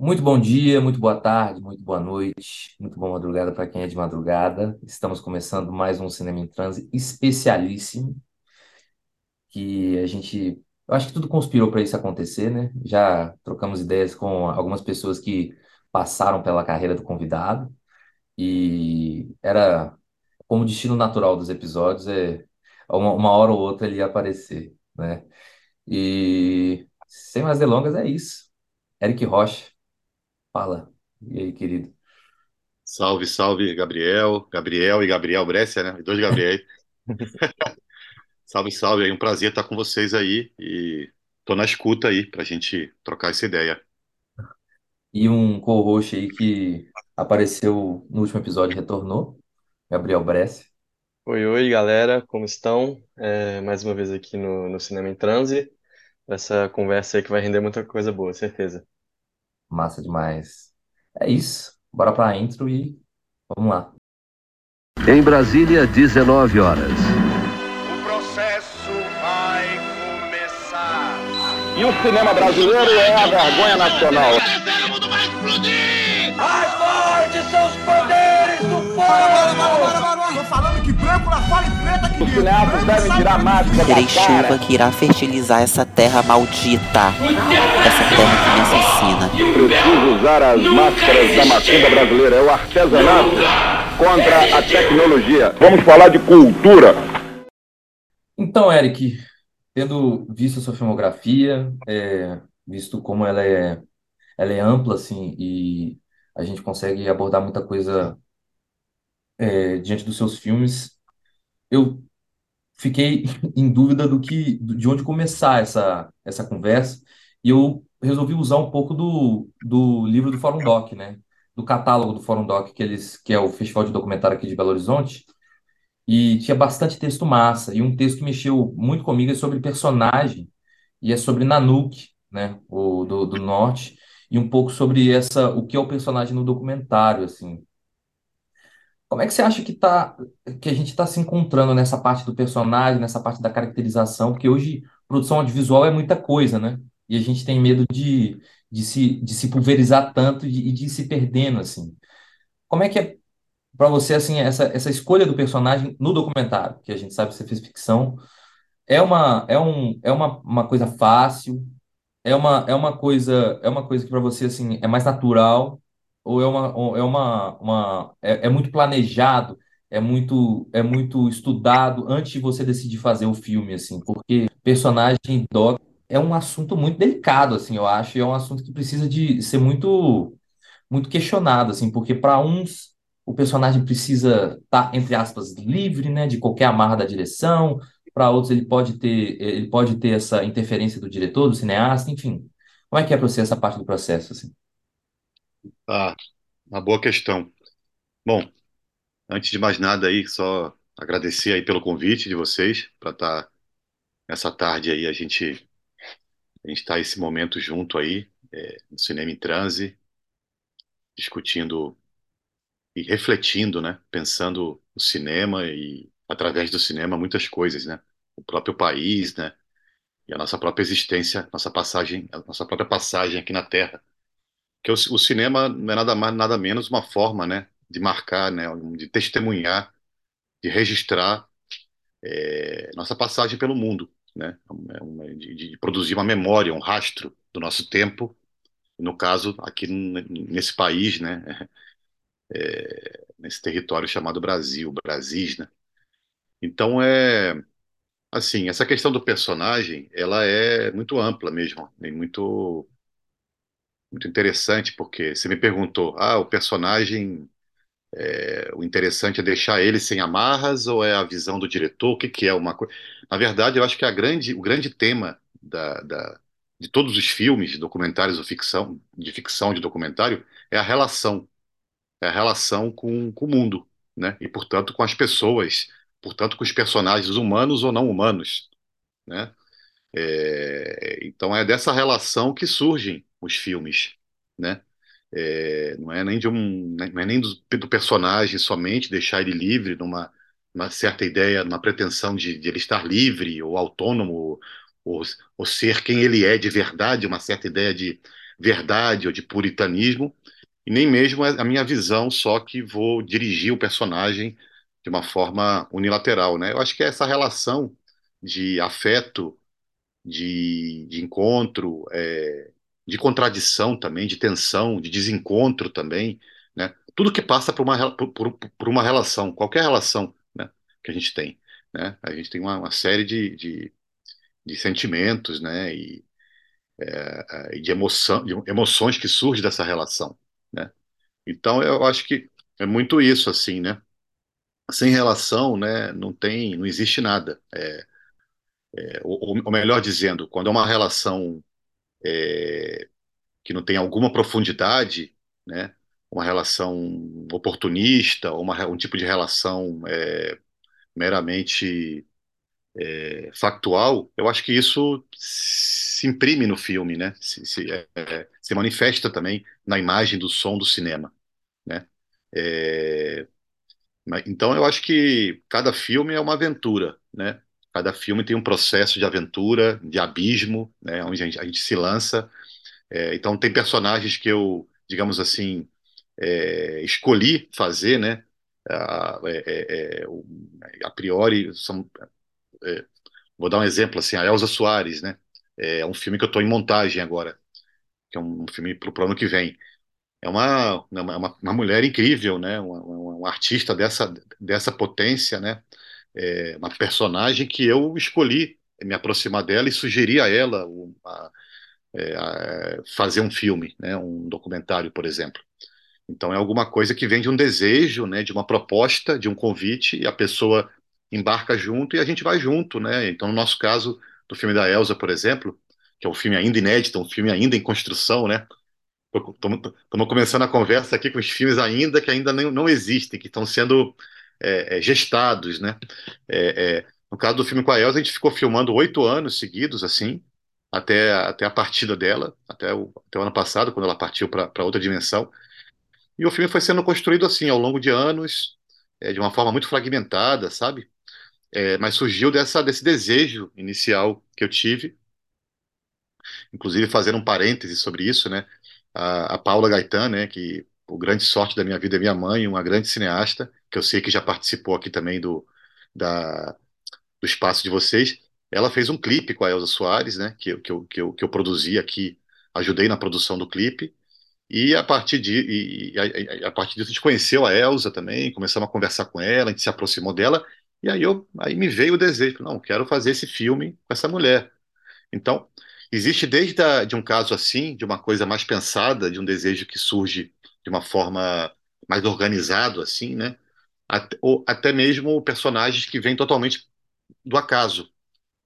Muito bom dia, muito boa tarde, muito boa noite, muito boa madrugada para quem é de madrugada. Estamos começando mais um Cinema em Transe especialíssimo, que a gente, eu acho que tudo conspirou para isso acontecer, né? Já trocamos ideias com algumas pessoas que passaram pela carreira do convidado e era como destino natural dos episódios, é uma, uma hora ou outra ele ia aparecer, né? E sem mais delongas, é isso. Eric Rocha. Fala. E aí, querido? Salve, salve, Gabriel, Gabriel e Gabriel Brescia, né? Dois Gabriel. salve, salve, é um prazer estar com vocês aí e tô na escuta aí pra gente trocar essa ideia. E um co-host aí que apareceu no último episódio e retornou, Gabriel Brescia. Oi, oi, galera, como estão? É, mais uma vez aqui no, no Cinema em Transe, essa conversa aí que vai render muita coisa boa, certeza. Massa demais. É isso. Bora pra intro e vamos lá. Em Brasília, 19 horas. O processo vai começar. E o cinema brasileiro é a vergonha nacional. Mais fortes são os poderes do povo! Tô falando que branco na fala e preta que Os cineastas devem tirar máscara Terei chuva que irá fertilizar essa terra maldita. Essa terra que me assassina. Preciso usar as máscaras da macumba brasileira. É o artesanato contra a tecnologia. Vamos falar de cultura. Então, Eric, tendo visto a sua filmografia, é, visto como ela é, ela é ampla, assim, e a gente consegue abordar muita coisa é, diante dos seus filmes, eu fiquei em dúvida do que, de onde começar essa, essa conversa, e eu resolvi usar um pouco do, do livro do Fórum Doc, né? Do catálogo do Fórum Doc, que, eles, que é o Festival de Documentário aqui de Belo Horizonte, e tinha bastante texto massa, e um texto que mexeu muito comigo é sobre personagem, e é sobre Nanook, né, o do, do norte, e um pouco sobre essa, o que é o personagem no documentário, assim. Como é que você acha que tá, que a gente está se encontrando nessa parte do personagem, nessa parte da caracterização? Porque hoje produção audiovisual é muita coisa, né? E a gente tem medo de, de se, de se pulverizar tanto e de, de se perdendo, assim. Como é que é para você, assim, essa, essa escolha do personagem no documentário? Que a gente sabe que você fez ficção. É uma, é um, é uma, uma coisa fácil? É uma, é uma coisa, é uma coisa que para você, assim, é mais natural? Ou é uma, ou é uma, uma é, é muito planejado, é muito é muito estudado antes de você decidir fazer o filme assim, porque personagem doc é um assunto muito delicado assim, eu acho, e é um assunto que precisa de ser muito muito questionado assim, porque para uns o personagem precisa estar entre aspas livre, né, de qualquer amarra da direção, para outros ele pode ter ele pode ter essa interferência do diretor, do cineasta, enfim. Como é que é para você essa parte do processo assim? Ah, uma boa questão. Bom, antes de mais nada aí, só agradecer aí pelo convite de vocês para estar nessa tarde aí, a gente a gente está esse momento junto aí, é, no Cinema em Transe, discutindo e refletindo, né? Pensando o cinema e através do cinema muitas coisas, né? O próprio país, né? E a nossa própria existência, nossa passagem, a nossa própria passagem aqui na Terra. Que o, o cinema não é nada mais, nada menos uma forma, né? De marcar, né? De testemunhar, de registrar é, nossa passagem pelo mundo, né? É uma- De, de produzir uma memória, um rastro do nosso tempo. No caso, aqui nesse país, né? É, nesse território chamado Brasil, Brasis, né? Então é assim, essa questão do personagem, ela é muito ampla mesmo, e muito muito interessante, porque você me perguntou, ah, o personagem, é, o interessante é deixar ele sem amarras ou é a visão do diretor? O que que é uma coisa? Na verdade, eu acho que a grande, o grande tema da, da- de todos os filmes, documentários ou ficção, de ficção de documentário, é a relação, é a relação com, com o mundo, né? E, portanto, com as pessoas, portanto, com os personagens humanos ou não humanos, né? É, então é dessa relação que surgem os filmes, né? É, não é nem de um, não é nem do, do personagem somente deixar ele livre numa, numa certa ideia, numa pretensão de, de ele estar livre ou autônomo ou, ou ser quem ele é de verdade, uma certa ideia de, verdade ou de puritanismo, e nem mesmo a minha visão só que vou dirigir o personagem de uma forma unilateral, né? Eu acho que é essa relação de afeto, de, de encontro, é, de contradição também, de tensão, de desencontro também, né? Tudo que passa por uma, por, por, uma relação, qualquer relação, né, que a gente tem, né? A gente tem uma, uma série de, de, de, sentimentos, né? E, é, de, emoção, de emoções que surgem dessa relação, né? Então eu acho que é muito isso, assim, né? Sem relação, né? Não tem, não existe nada. É, é, ou, ou, melhor dizendo, quando é uma relação é, que não tem alguma profundidade, né? Uma relação oportunista, uma, um tipo de relação é, meramente é, factual, eu acho que isso se imprime no filme, né? Se, se, é, se manifesta também na imagem do som do cinema, né? É, então eu acho que cada filme é uma aventura, né? Cada filme tem um processo de aventura, de abismo, né? Onde a gente, a gente se lança. É, então tem personagens que eu, digamos assim, é, escolhi fazer, né? A, é, a priori são é, vou dar um exemplo assim, a Elza Soares, né? É um filme que eu estou em montagem agora, que é um filme para o ano que vem. É uma, uma, uma mulher incrível, né? Uma, artista dessa, dessa potência, né? É uma personagem que eu escolhi me aproximar dela e sugerir a ela uma, é, a, fazer um filme, né? Um documentário, por exemplo. Então é alguma coisa que vem de um desejo, né? De uma proposta, de um convite e a pessoa embarca junto e a gente vai junto, né? Então, no nosso caso, do filme da Elsa, por exemplo, que é um filme ainda inédito, um filme ainda em construção, né? Estamos começando a conversa aqui com os filmes ainda que ainda não, não existem, que estão sendo é, é, gestados, né? É, é, no caso do filme com a Elsa, a gente ficou filmando oito anos seguidos, assim, até, até a partida dela, até o, até o ano passado, quando ela partiu para outra dimensão. E o filme foi sendo construído assim, ao longo de anos, é, de uma forma muito fragmentada, sabe? É, mas surgiu dessa, desse desejo inicial que eu tive, inclusive fazendo um parêntese sobre isso, né? A, a Paula Gaetan, né? Que o grande sorte da minha vida é minha mãe, uma grande cineasta, que eu sei que já participou aqui também do, da, do espaço de vocês. Ela fez um clipe com a Elza Soares, né? Que, que, eu, que, eu, que eu produzi aqui, ajudei na produção do clipe. E a partir, de, e, e, a, a, partir disso a gente conheceu a Elza também, começamos a conversar com ela, a gente se aproximou dela, e aí, eu, aí me veio o desejo, não, quero fazer esse filme com essa mulher. Então, existe desde a, de um caso assim, de uma coisa mais pensada, de um desejo que surge de uma forma mais organizado, assim, né? Até, ou até mesmo personagens que vêm totalmente do acaso,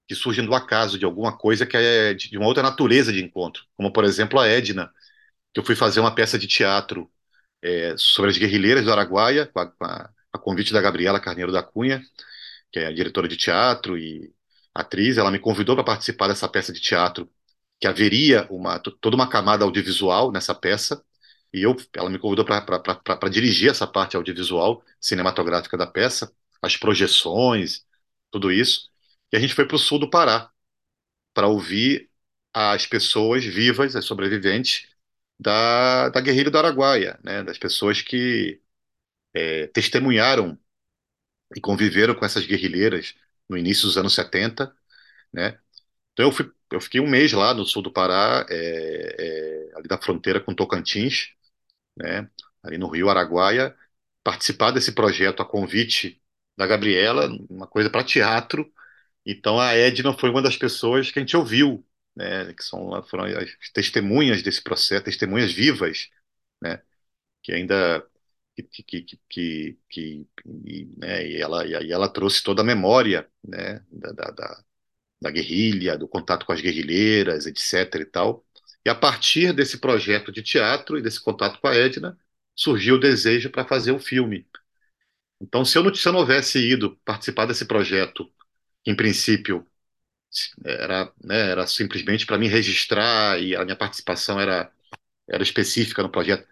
que surgem do acaso, de alguma coisa que é de uma outra natureza de encontro, como por exemplo a Edna, que eu fui fazer uma peça de teatro é, sobre as guerrilheiras do Araguaia, com a, com a, a convite da Gabriela Carneiro da Cunha, que é a diretora de teatro e atriz, ela me convidou para participar dessa peça de teatro, que haveria uma, toda uma camada audiovisual nessa peça, e eu, ela me convidou para dirigir essa parte audiovisual, cinematográfica da peça, as projeções, tudo isso. E a gente foi para o sul do Pará, para ouvir as pessoas vivas, as sobreviventes, da, da guerrilha do Araguaia, né, das pessoas que é, testemunharam e conviveram com essas guerrilheiras no início dos anos 70, né? Então eu, fui, eu fiquei um mês lá no sul do Pará, é, é, ali da fronteira com Tocantins, né? Ali no Rio Araguaia, participar desse projeto a convite da Gabriela, uma coisa para teatro. Então a Edna foi uma das pessoas que a gente ouviu, né? Que são foram as testemunhas desse processo, testemunhas vivas, né? Que ainda que, que, que, que, e, né, e ela, e ela trouxe toda a memória né, da, da, da guerrilha, do contato com as guerrilheiras, etc. e tal. E a partir desse projeto de teatro e desse contato com a Edna, surgiu o desejo para fazer um filme. Então, se eu, não, se eu não houvesse ido participar desse projeto, que em princípio era, né, era simplesmente para me registrar e a minha participação era, era específica no projeto.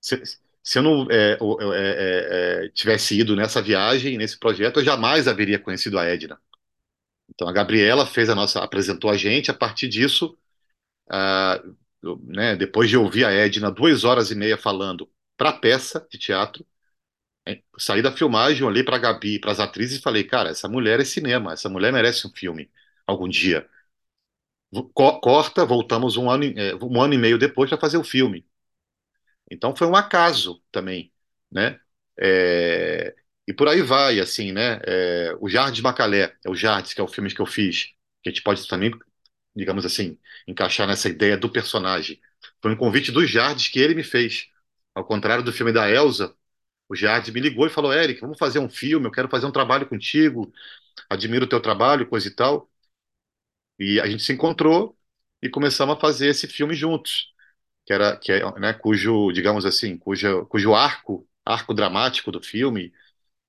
Se, se eu não é, é, é, tivesse ido nessa viagem, nesse projeto, eu jamais haveria conhecido a Edna. Então a Gabriela fez a nossa, apresentou a gente. A partir disso, eu, né, depois de ouvir a Edna duas horas e meia falando para peça de teatro, saí da filmagem, olhei para a Gabi, para as atrizes e falei, cara, essa mulher é cinema, essa mulher merece um filme algum dia. Co- corta, voltamos um ano, e- é, um ano e meio depois para fazer o filme. Então foi um acaso também, né? É, e por aí vai, assim, né? É, o Jardim Macalé, é o Jardim, que é o filme que eu fiz, que a gente pode também, digamos assim, encaixar nessa ideia do personagem. Foi um convite do Jardim que ele me fez. Ao contrário do filme da Elsa, o Jardim me ligou e falou: Eric, vamos fazer um filme, eu quero fazer um trabalho contigo, admiro o teu trabalho, coisa e tal. E a gente se encontrou e começamos a fazer esse filme juntos que era que é, né, cujo, digamos assim, cujo, cujo arco, arco dramático do filme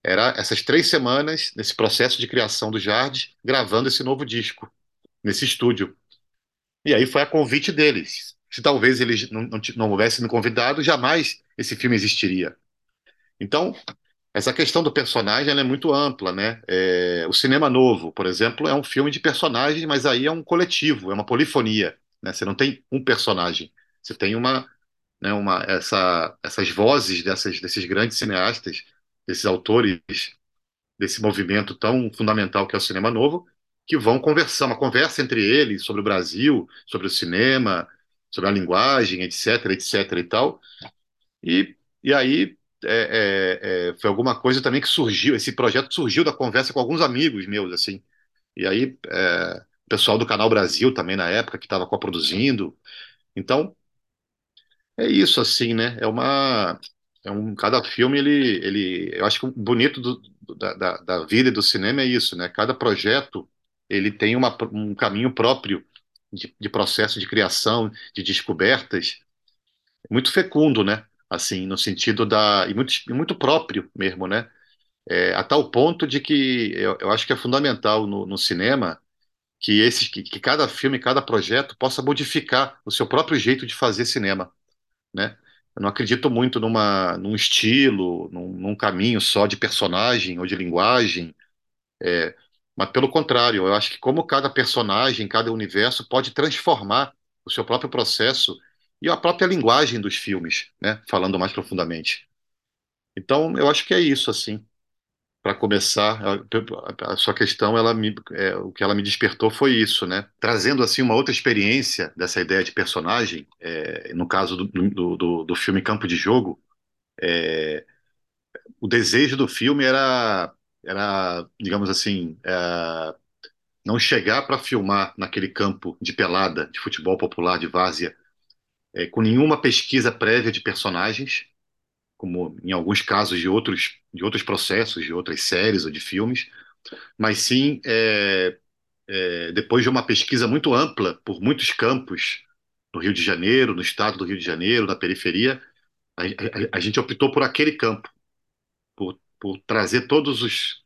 era essas três semanas nesse processo de criação do Jard, gravando esse novo disco nesse estúdio. E aí foi a convite deles. Se talvez eles não, não, não houvessem me convidado, jamais esse filme existiria. Então, essa questão do personagem é muito ampla, né? É, o cinema novo, por exemplo, é um filme de personagens, mas aí é um coletivo, é uma polifonia, né? Você não tem um personagem, você tem uma, né, uma essa, essas vozes dessas, desses grandes cineastas, desses autores, desse movimento tão fundamental que é o cinema novo, que vão conversar, uma conversa entre eles sobre o Brasil, sobre o cinema, sobre a linguagem, etc, etc e tal. E, e aí é, é, é, foi alguma coisa também que surgiu, esse projeto surgiu da conversa com alguns amigos meus, assim. E aí é, o pessoal do Canal Brasil também na época que estava coproduzindo. Então é isso, assim, né? É uma. É um, cada filme, ele, ele. Eu acho que o bonito do- da, da, da vida e do cinema é isso, né? Cada projeto, ele tem uma, um caminho próprio de, de processo de criação, de descobertas, muito fecundo, né? Assim, no sentido da. E muito, muito próprio mesmo, né? É, a tal ponto de que eu, eu acho que é fundamental no, no cinema que, esses, que, que cada filme, cada projeto possa modificar o seu próprio jeito de fazer cinema né? Eu não acredito muito numa, num estilo, num, num caminho só de personagem ou de linguagem, é, mas pelo contrário, eu acho que como cada personagem, cada universo pode transformar o seu próprio processo e a própria linguagem dos filmes, né? Falando mais profundamente. Então, eu acho que é isso, assim. Para começar, a, sua questão, ela me, é, o que ela me despertou foi isso, né? Trazendo assim uma outra experiência dessa ideia de personagem, é, no caso do, do, do, do filme Campo de Jogo, é, o desejo do filme era, era digamos assim, é, não chegar para filmar naquele campo de pelada, de futebol popular, de várzea, é, com nenhuma pesquisa prévia de personagens, como em alguns casos de outros, de outros processos, de outras séries ou de filmes, mas sim é, é, depois de uma pesquisa muito ampla por muitos campos no Rio de Janeiro, no estado do Rio de Janeiro, na periferia, a, a- a gente optou por aquele campo, por, por trazer todos os,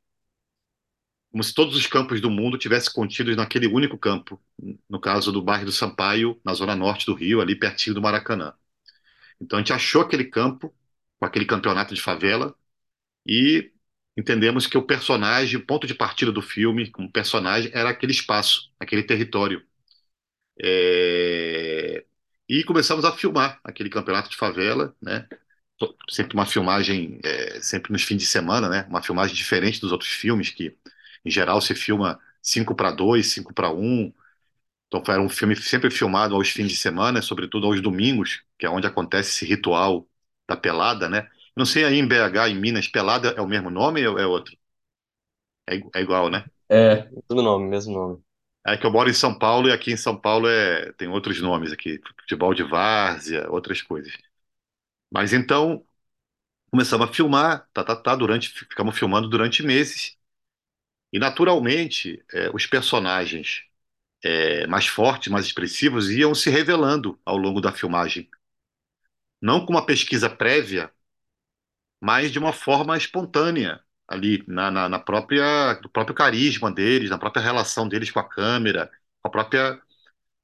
como se todos os campos do mundo tivessem contidos naquele único campo, no caso do bairro do Sampaio, na zona norte do Rio, ali pertinho do Maracanã. Então a gente achou aquele campo, com aquele campeonato de favela, e entendemos que o personagem, o ponto de partida do filme, como personagem, era aquele espaço, aquele território. É, E começamos a filmar aquele campeonato de favela, né? Sempre uma filmagem, é, sempre nos fins de semana, né? Uma filmagem diferente dos outros filmes, que em geral se filma 5 para 2, 5 para um. Então era um filme sempre filmado aos fins de semana, sobretudo aos domingos, que é onde acontece esse ritual da pelada, né? Não sei aí em BH, em Minas, pelada é o mesmo nome ou é outro? É, é igual, né? É, Tudo nome, mesmo nome. É que eu moro em São Paulo e aqui em São Paulo é, tem outros nomes aqui, futebol de várzea, outras coisas. Mas então começamos a filmar, tá, tá, tá, durante, ficamos filmando durante meses. E naturalmente é, os personagens é, mais fortes, mais expressivos iam se revelando ao longo da filmagem, não com uma pesquisa prévia, mas de uma forma espontânea ali na, na, na própria, do próprio carisma deles, na própria relação deles com a câmera, a própria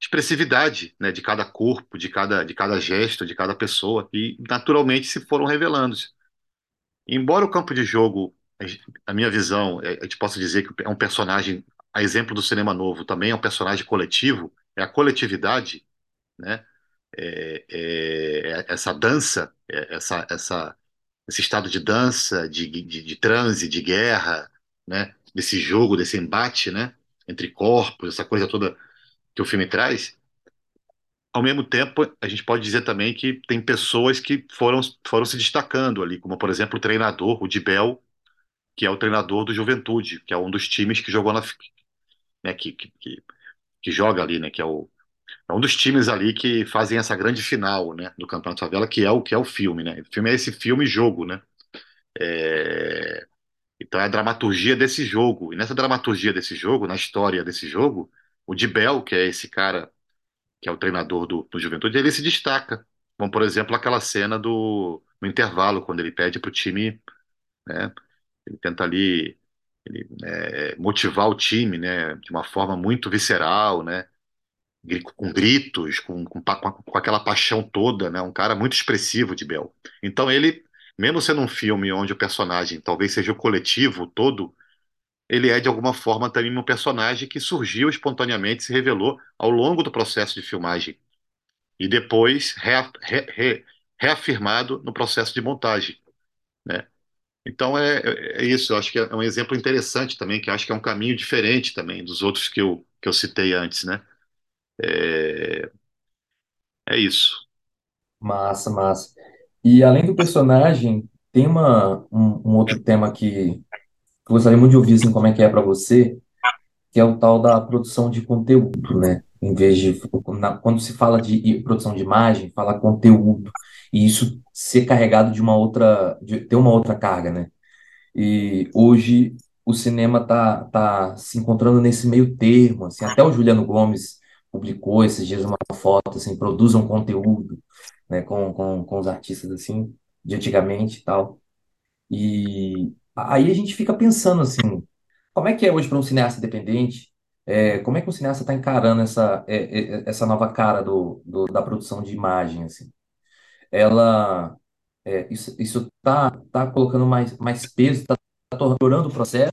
expressividade, né, de cada corpo, de cada, de cada gesto, de cada pessoa, e naturalmente se foram revelando. Embora o campo de jogo, a minha visão, é, a gente possa dizer que é um personagem, a exemplo do cinema novo, também é um personagem coletivo, é a coletividade, né? é, é, essa dança, é, essa, essa, esse estado de dança, de, de, de transe, de guerra, né? Desse jogo, desse embate, né? Entre corpos, essa coisa toda que o filme traz. Ao mesmo tempo, a gente pode dizer também que tem pessoas que foram, foram se destacando ali, como por exemplo o treinador, o Dibel, que é o treinador do Juventude, que é um dos times que jogou na, né, que, que, que, que joga ali, né, que é o é um dos times ali que fazem essa grande final, né, do Campeonato Favela, que é o que é o filme, né? O filme é esse filme jogo, né? É... Então é a dramaturgia desse jogo. E nessa dramaturgia desse jogo, na história desse jogo, o Dibel, que é esse cara que é o treinador do, do Juventude, ele se destaca. Como, por exemplo, aquela cena do no intervalo, quando ele pede para o time, né? Ele tenta ali ele, né, motivar o time, né? De uma forma muito visceral, né? com gritos, com, com, com, aquela paixão toda, né? Um cara muito expressivo de Bel. Então ele, mesmo sendo um filme onde o personagem talvez seja o coletivo todo, ele é de alguma forma também um personagem que surgiu espontaneamente, se revelou ao longo do processo de filmagem e depois rea, re, re, reafirmado no processo de montagem, né? Então é, é, isso, eu acho que é um exemplo interessante também, que acho que é um caminho diferente também dos outros que eu, que eu citei antes, né? É, é isso. Massa, massa. E além do personagem, tem uma, um, um outro tema que eu gostaria muito de ouvir, assim, como é que é para você, que é o tal da produção de conteúdo, né? Em vez de, quando se fala de produção de imagem, fala conteúdo. E isso ser carregado de uma outra, de ter uma outra carga, né? E hoje o cinema tá, tá se encontrando nesse meio termo, assim, até o Juliano Gomes publicou esses dias uma foto, assim, produzam conteúdo, né, com, com, com os artistas, assim, de antigamente e tal. E aí a gente fica pensando, assim, como é que é hoje para um cineasta independente? É, como é que um cineasta está encarando essa, é, é, é, essa nova cara do, do- da produção de imagem, assim? Ela, é, isso, isso tá, tá colocando mais, mais peso, tá tornando o processo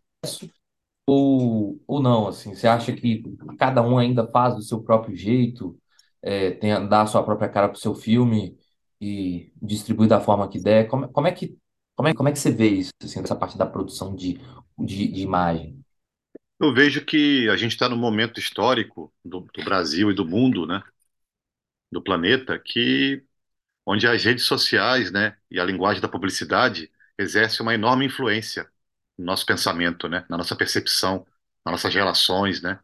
ou, ou não, assim? Você acha que cada um ainda faz do seu próprio jeito, é, tem, dá a sua própria cara pro seu filme e distribui da forma que der? Como, como é que, como é, como é que você vê isso, assim, essa parte da produção de, de, de imagem? Eu vejo que a gente está num momento histórico do, do Brasil e do mundo, né, do planeta, que onde as redes sociais, né, e a linguagem da publicidade exerce uma enorme influência no nosso pensamento, né, na nossa percepção, nas nossas relações, né,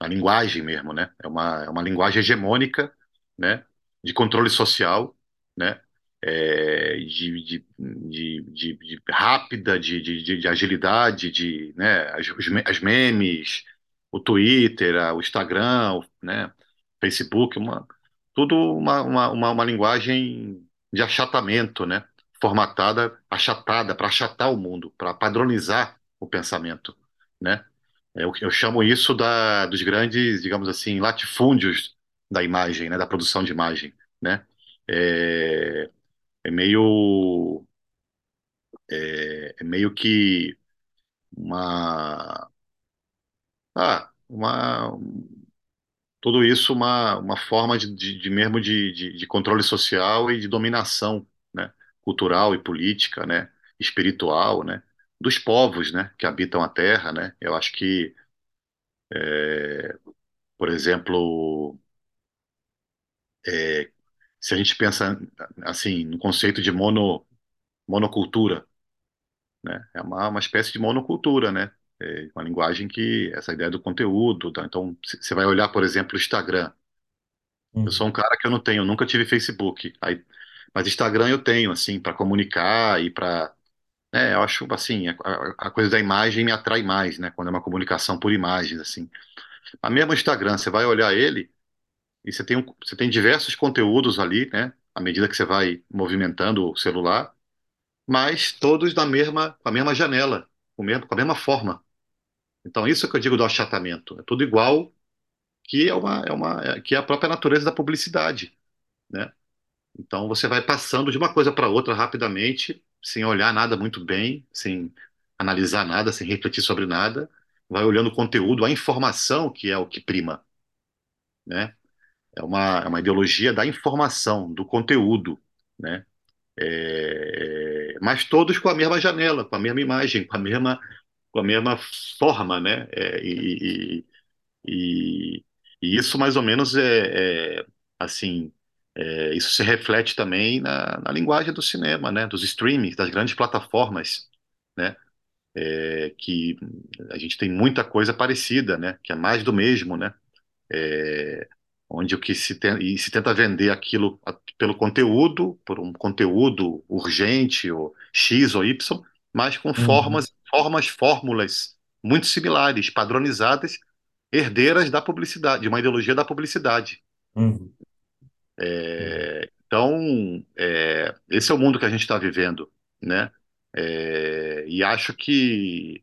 na linguagem mesmo, né? É uma, é uma linguagem hegemônica, né? De controle social, né? É, de, de, de, de- rápida, de, de, de- de agilidade, de, né? As, as memes, o Twitter, a- o Instagram, o, né? Facebook, uma, tudo uma, uma, uma, linguagem de achatamento, né? Formatada, achatada, para achatar o mundo, para padronizar o pensamento, né? Eu, eu chamo isso da, dos grandes, digamos assim, latifúndios da imagem, né, da produção de imagem, né? É, é meio, é, é meio que uma, ah, uma, tudo isso uma, uma forma de, de, de mesmo de, de, de controle social e de dominação, né, cultural e política, né, espiritual, né, dos povos, né, que habitam a Terra, né? Eu acho que, por exemplo É, se a gente pensa assim no conceito de mono, monocultura, né? É uma, uma espécie de monocultura, né? É uma linguagem que essa ideia do conteúdo, tá? Então você vai olhar, por exemplo, o Instagram. Eu sou um cara que eu não tenho, nunca tive Facebook. Aí, mas Instagram eu tenho, assim, para comunicar e para, né? Eu acho assim a, a- a coisa da imagem me atrai mais, né? Quando é uma comunicação por imagens, assim. A mesma Instagram, você vai olhar ele E você tem, um- você tem diversos conteúdos ali, né? À medida que você vai movimentando o celular, mas todos na mesma, com a mesma janela, com mesmo, com a mesma forma. Então, isso que eu digo do achatamento. É tudo igual, que é uma, é uma, é- que é a própria natureza da publicidade, né? Então, você vai passando de uma coisa para outra rapidamente, sem olhar nada muito bem, sem analisar nada, sem refletir sobre nada. Vai olhando o conteúdo, a informação que é o que prima, né? É uma, é uma ideologia da informação, do conteúdo, né? É, mas todos com a mesma janela, com a mesma imagem, com a mesma, com a mesma forma, né? É, e, e, e isso mais ou menos é, é, assim, é, isso se reflete também na, na linguagem do cinema, né? Dos streamings, das grandes plataformas, né? É, que a gente tem muita coisa parecida, né? Que é mais do mesmo, né? É, onde o que se, tem, e se tenta vender aquilo pelo conteúdo, por um conteúdo urgente, ou X ou Y, mas com Uhum, formas, formas, fórmulas muito similares, padronizadas, herdeiras da publicidade, de uma ideologia da publicidade. uhum, É, então, é, esse é o mundo que a gente está vivendo, né? É, e acho que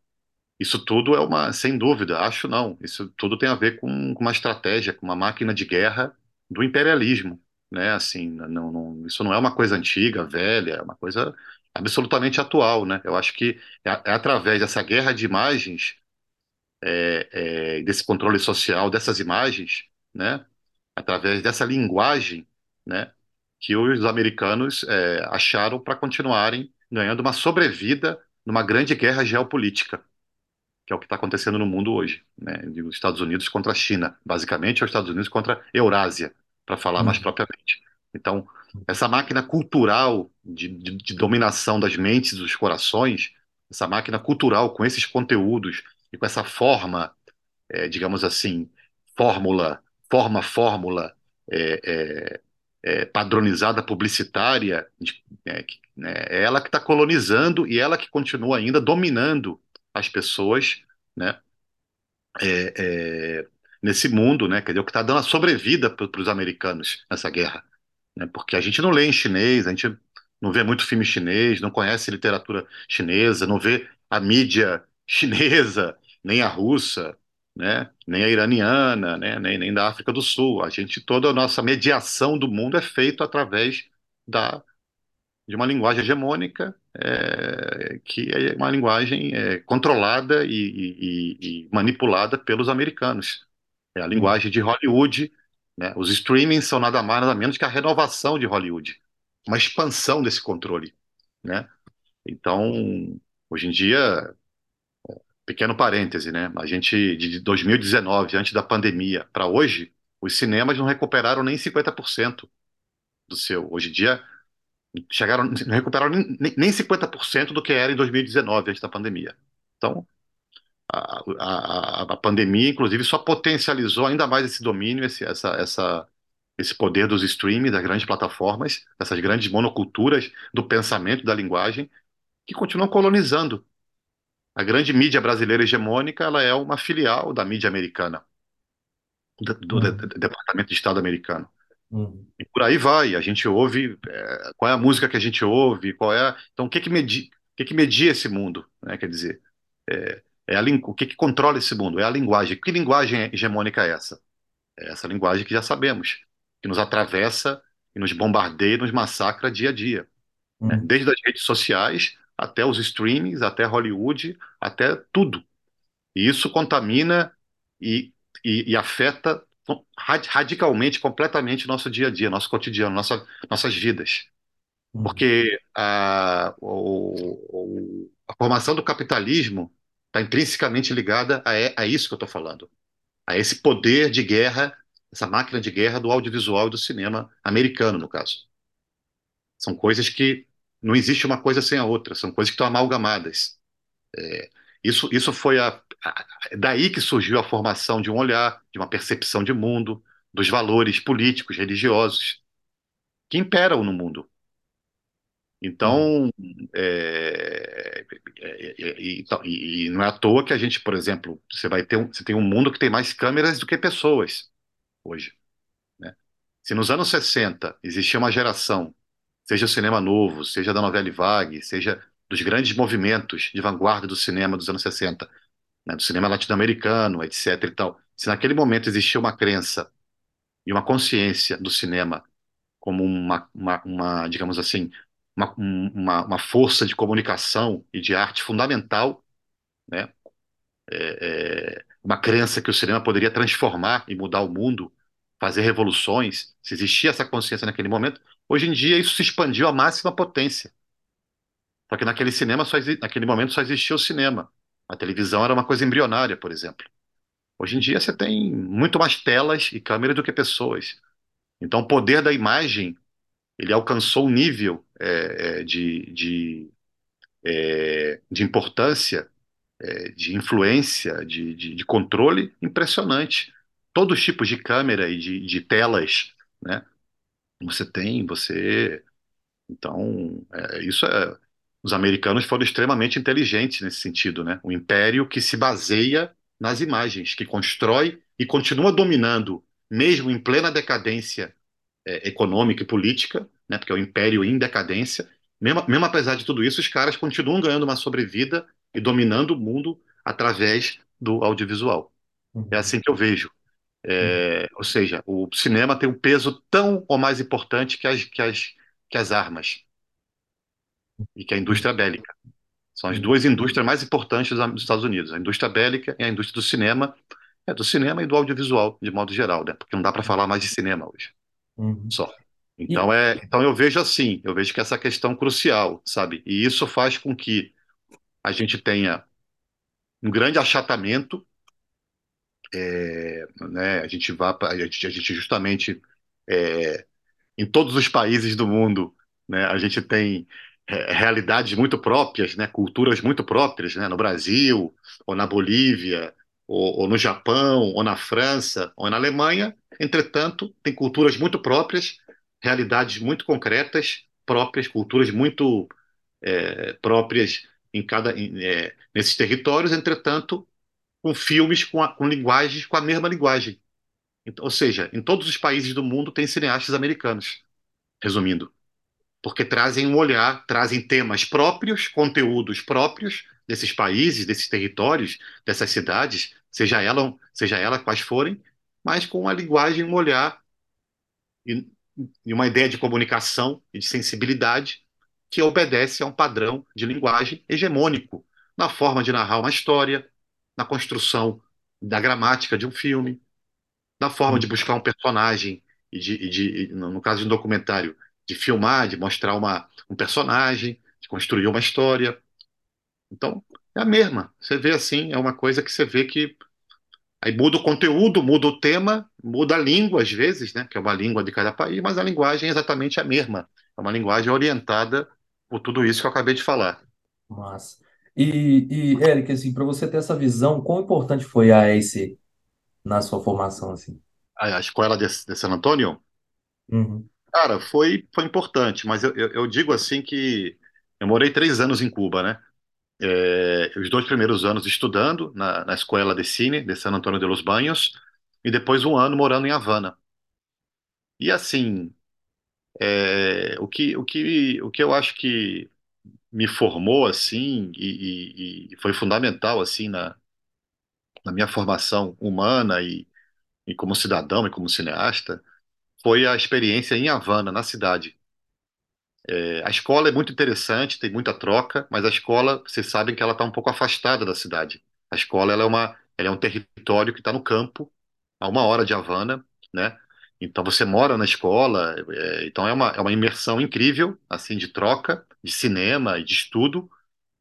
isso tudo é uma, sem dúvida, acho não. Isso tudo tem a ver com, com uma estratégia, com uma máquina de guerra do imperialismo, né? Assim, não, não- isso não é uma coisa antiga, velha, é uma coisa absolutamente atual, né? Eu acho que é, é através dessa guerra de imagens, é, é, desse controle social dessas imagens, né? Através dessa linguagem, né? Que os americanos é, acharam para continuarem ganhando uma sobrevida numa grande guerra geopolítica que é o que está acontecendo no mundo hoje, né? Os Estados Unidos contra a China, basicamente, é os Estados Unidos contra a Eurásia, para falar mais uhum, propriamente. Então, essa máquina cultural de, de- de dominação das mentes e dos corações, essa máquina cultural com esses conteúdos e com essa forma, é, digamos assim, fórmula, forma fórmula é, é, é, padronizada publicitária, de- é, né, é ela que está colonizando e ela que continua ainda dominando as pessoas, né, é, é, nesse mundo, né, quer dizer, o que está dando a sobrevida para os americanos nessa guerra, né, porque a gente não lê em chinês, a gente não vê muito filme chinês, não conhece literatura chinesa, não vê a mídia chinesa, nem a russa, né, nem a iraniana, né, nem, nem da África do Sul. A gente, toda a nossa mediação do mundo é feita através da, de uma linguagem hegemônica, é, que é uma linguagem é, controlada e, e- e manipulada pelos americanos. É a linguagem de Hollywood, né? Os streamings são nada mais nada menos que a renovação de Hollywood, uma expansão desse controle, né? Então, hoje em dia, pequeno parêntese, né? A gente de 2019, antes da pandemia, para hoje, os cinemas não recuperaram nem 50% do seu. Hoje em dia, chegaram, não recuperaram nem, nem nem 50% do que era em 2019, antes da pandemia. Então, a, a, a pandemia, inclusive, só potencializou ainda mais esse domínio, esse, essa, essa, esse poder dos streams, das grandes plataformas, dessas grandes monoculturas do pensamento, da linguagem, que continuam colonizando. A grande mídia brasileira hegemônica, ela é uma filial da mídia americana, do, do uhum, de- Departamento de Estado americano. Uhum, E por aí vai. A gente ouve, é, qual é a música que a gente ouve, qual é. a- Então, o que que media, o que que media esse mundo, né? Quer dizer, é, é a, o que que controla esse mundo? É a linguagem. Que linguagem hegemônica é essa? É essa linguagem que já sabemos, que nos atravessa e nos bombardeia, nos massacra dia a dia, né? uhum, Desde as redes sociais até os streamings, até Hollywood, até tudo. E isso contamina e, e, e afeta radicalmente, completamente nosso dia a dia, nosso cotidiano, nossa, nossas vidas. uhum, Porque a, o- o- a formação do capitalismo está intrinsecamente ligada a, é- a isso que eu estou falando, a esse poder de guerra, essa máquina de guerra do audiovisual e do cinema americano, no caso. São coisas que não existe uma coisa sem a outra, são coisas que estão amalgamadas. Isso, isso foi a, a- daí que surgiu a formação de um olhar, de uma percepção de mundo, dos valores políticos, religiosos, que imperam no mundo. Então, é, é, é, e, então, e não é à toa que a gente, por exemplo, você vai ter um, você tem um mundo que tem mais câmeras do que pessoas hoje, né? Se nos anos 60 existia uma geração, seja o cinema novo, seja da novela vague, seja dos grandes movimentos de vanguarda do cinema dos anos 60, né, do cinema latino-americano, etc. e tal. Se naquele momento existia uma crença e uma consciência do cinema como uma, uma, uma, digamos assim, uma, um- uma, uma força de comunicação e de arte fundamental, né, é, é, uma crença que o cinema poderia transformar e mudar o mundo, fazer revoluções, se existia essa consciência naquele momento, hoje em dia isso se expandiu à máxima potência. Só que naquele cinema só exi- naquele momento só existia o cinema. A televisão era uma coisa embrionária, por exemplo. Hoje em dia você tem muito mais telas e câmeras do que pessoas. Então o poder da imagem ele alcançou um nível é, é, de, de, é, de importância, é, de influência, de, de, de controle impressionante. Todos os tipos de câmera e de, de telas, né? Você tem, você. Então, é, isso é. Os americanos foram extremamente inteligentes nesse sentido, né? Um império que se baseia nas imagens, que constrói e continua dominando, mesmo em plena decadência é, econômica e política, né, porque é o império em decadência. Mesmo, mesmo apesar de tudo isso, os caras continuam ganhando uma sobrevida e dominando o mundo através do audiovisual. É Uhum. assim que eu vejo. Uhum. É, ou seja, o cinema tem um peso tão ou mais importante que as, que as, que as armas e que a indústria bélica. São as duas indústrias mais importantes dos dos Estados Unidos, a indústria bélica e a indústria do cinema, é do cinema e do audiovisual, de modo geral, né? Porque não dá para falar mais de cinema hoje Uhum. só. E, Então é, então eu vejo assim, eu vejo que essa questão é crucial, sabe? E isso faz com que a gente tenha um grande achatamento, é, né? A gente vá pra, a gente, a gente justamente é, em todos os países do mundo, né? A gente tem é, realidades muito próprias, né? Culturas muito próprias, né? No Brasil, ou na Bolívia, ou, ou no Japão, ou na França, ou na Alemanha. Entretanto, tem culturas muito próprias, realidades muito concretas, próprias, culturas muito é, próprias em cada em, é, nesses territórios. Entretanto, com filmes com, a, com linguagens com a mesma linguagem. Então, ou seja, em todos os países do mundo tem cineastas americanos, resumindo porque trazem um olhar, trazem temas próprios, conteúdos próprios desses países, desses territórios, dessas cidades, seja ela, seja ela quais forem, mas com uma linguagem, um olhar e, e uma ideia de comunicação e de sensibilidade que obedece a um padrão de linguagem hegemônico na forma de narrar uma história, na construção da gramática de um filme, na forma de buscar um personagem e de, e de no caso de um documentário, de filmar, de mostrar uma, um personagem, de construir uma história. Então, é a mesma. Você vê assim, é uma coisa que você vê que aí muda o conteúdo, muda o tema, muda a língua às vezes, né, que é uma língua de cada país, mas a linguagem é exatamente a mesma. É uma linguagem orientada por tudo isso que eu acabei de falar. massa. E, e Eric, assim, para você ter essa visão, quão importante foi a AEC na sua formação, assim? A, a escola de, de San Antonio, Uhum. Cara, foi, foi importante, mas eu, eu, eu digo assim que eu morei três anos em Cuba, né? É, os dois primeiros anos estudando na, na Escola de Cine de San Antonio de los Baños e depois um ano morando em Havana. E assim, é, o que, o que, o que eu acho que me formou assim e, e- e foi fundamental assim na, na minha formação humana e, e como cidadão e como cineasta foi a experiência em Havana, na cidade. É, a escola é muito interessante, tem muita troca, mas a escola, vocês sabem que ela está um pouco afastada da cidade. A escola ela é uma, ela é um território que está no campo, a uma hora de Havana, né? Então você mora na escola, é, então é uma, é uma imersão incrível, assim, de troca, de cinema e de estudo.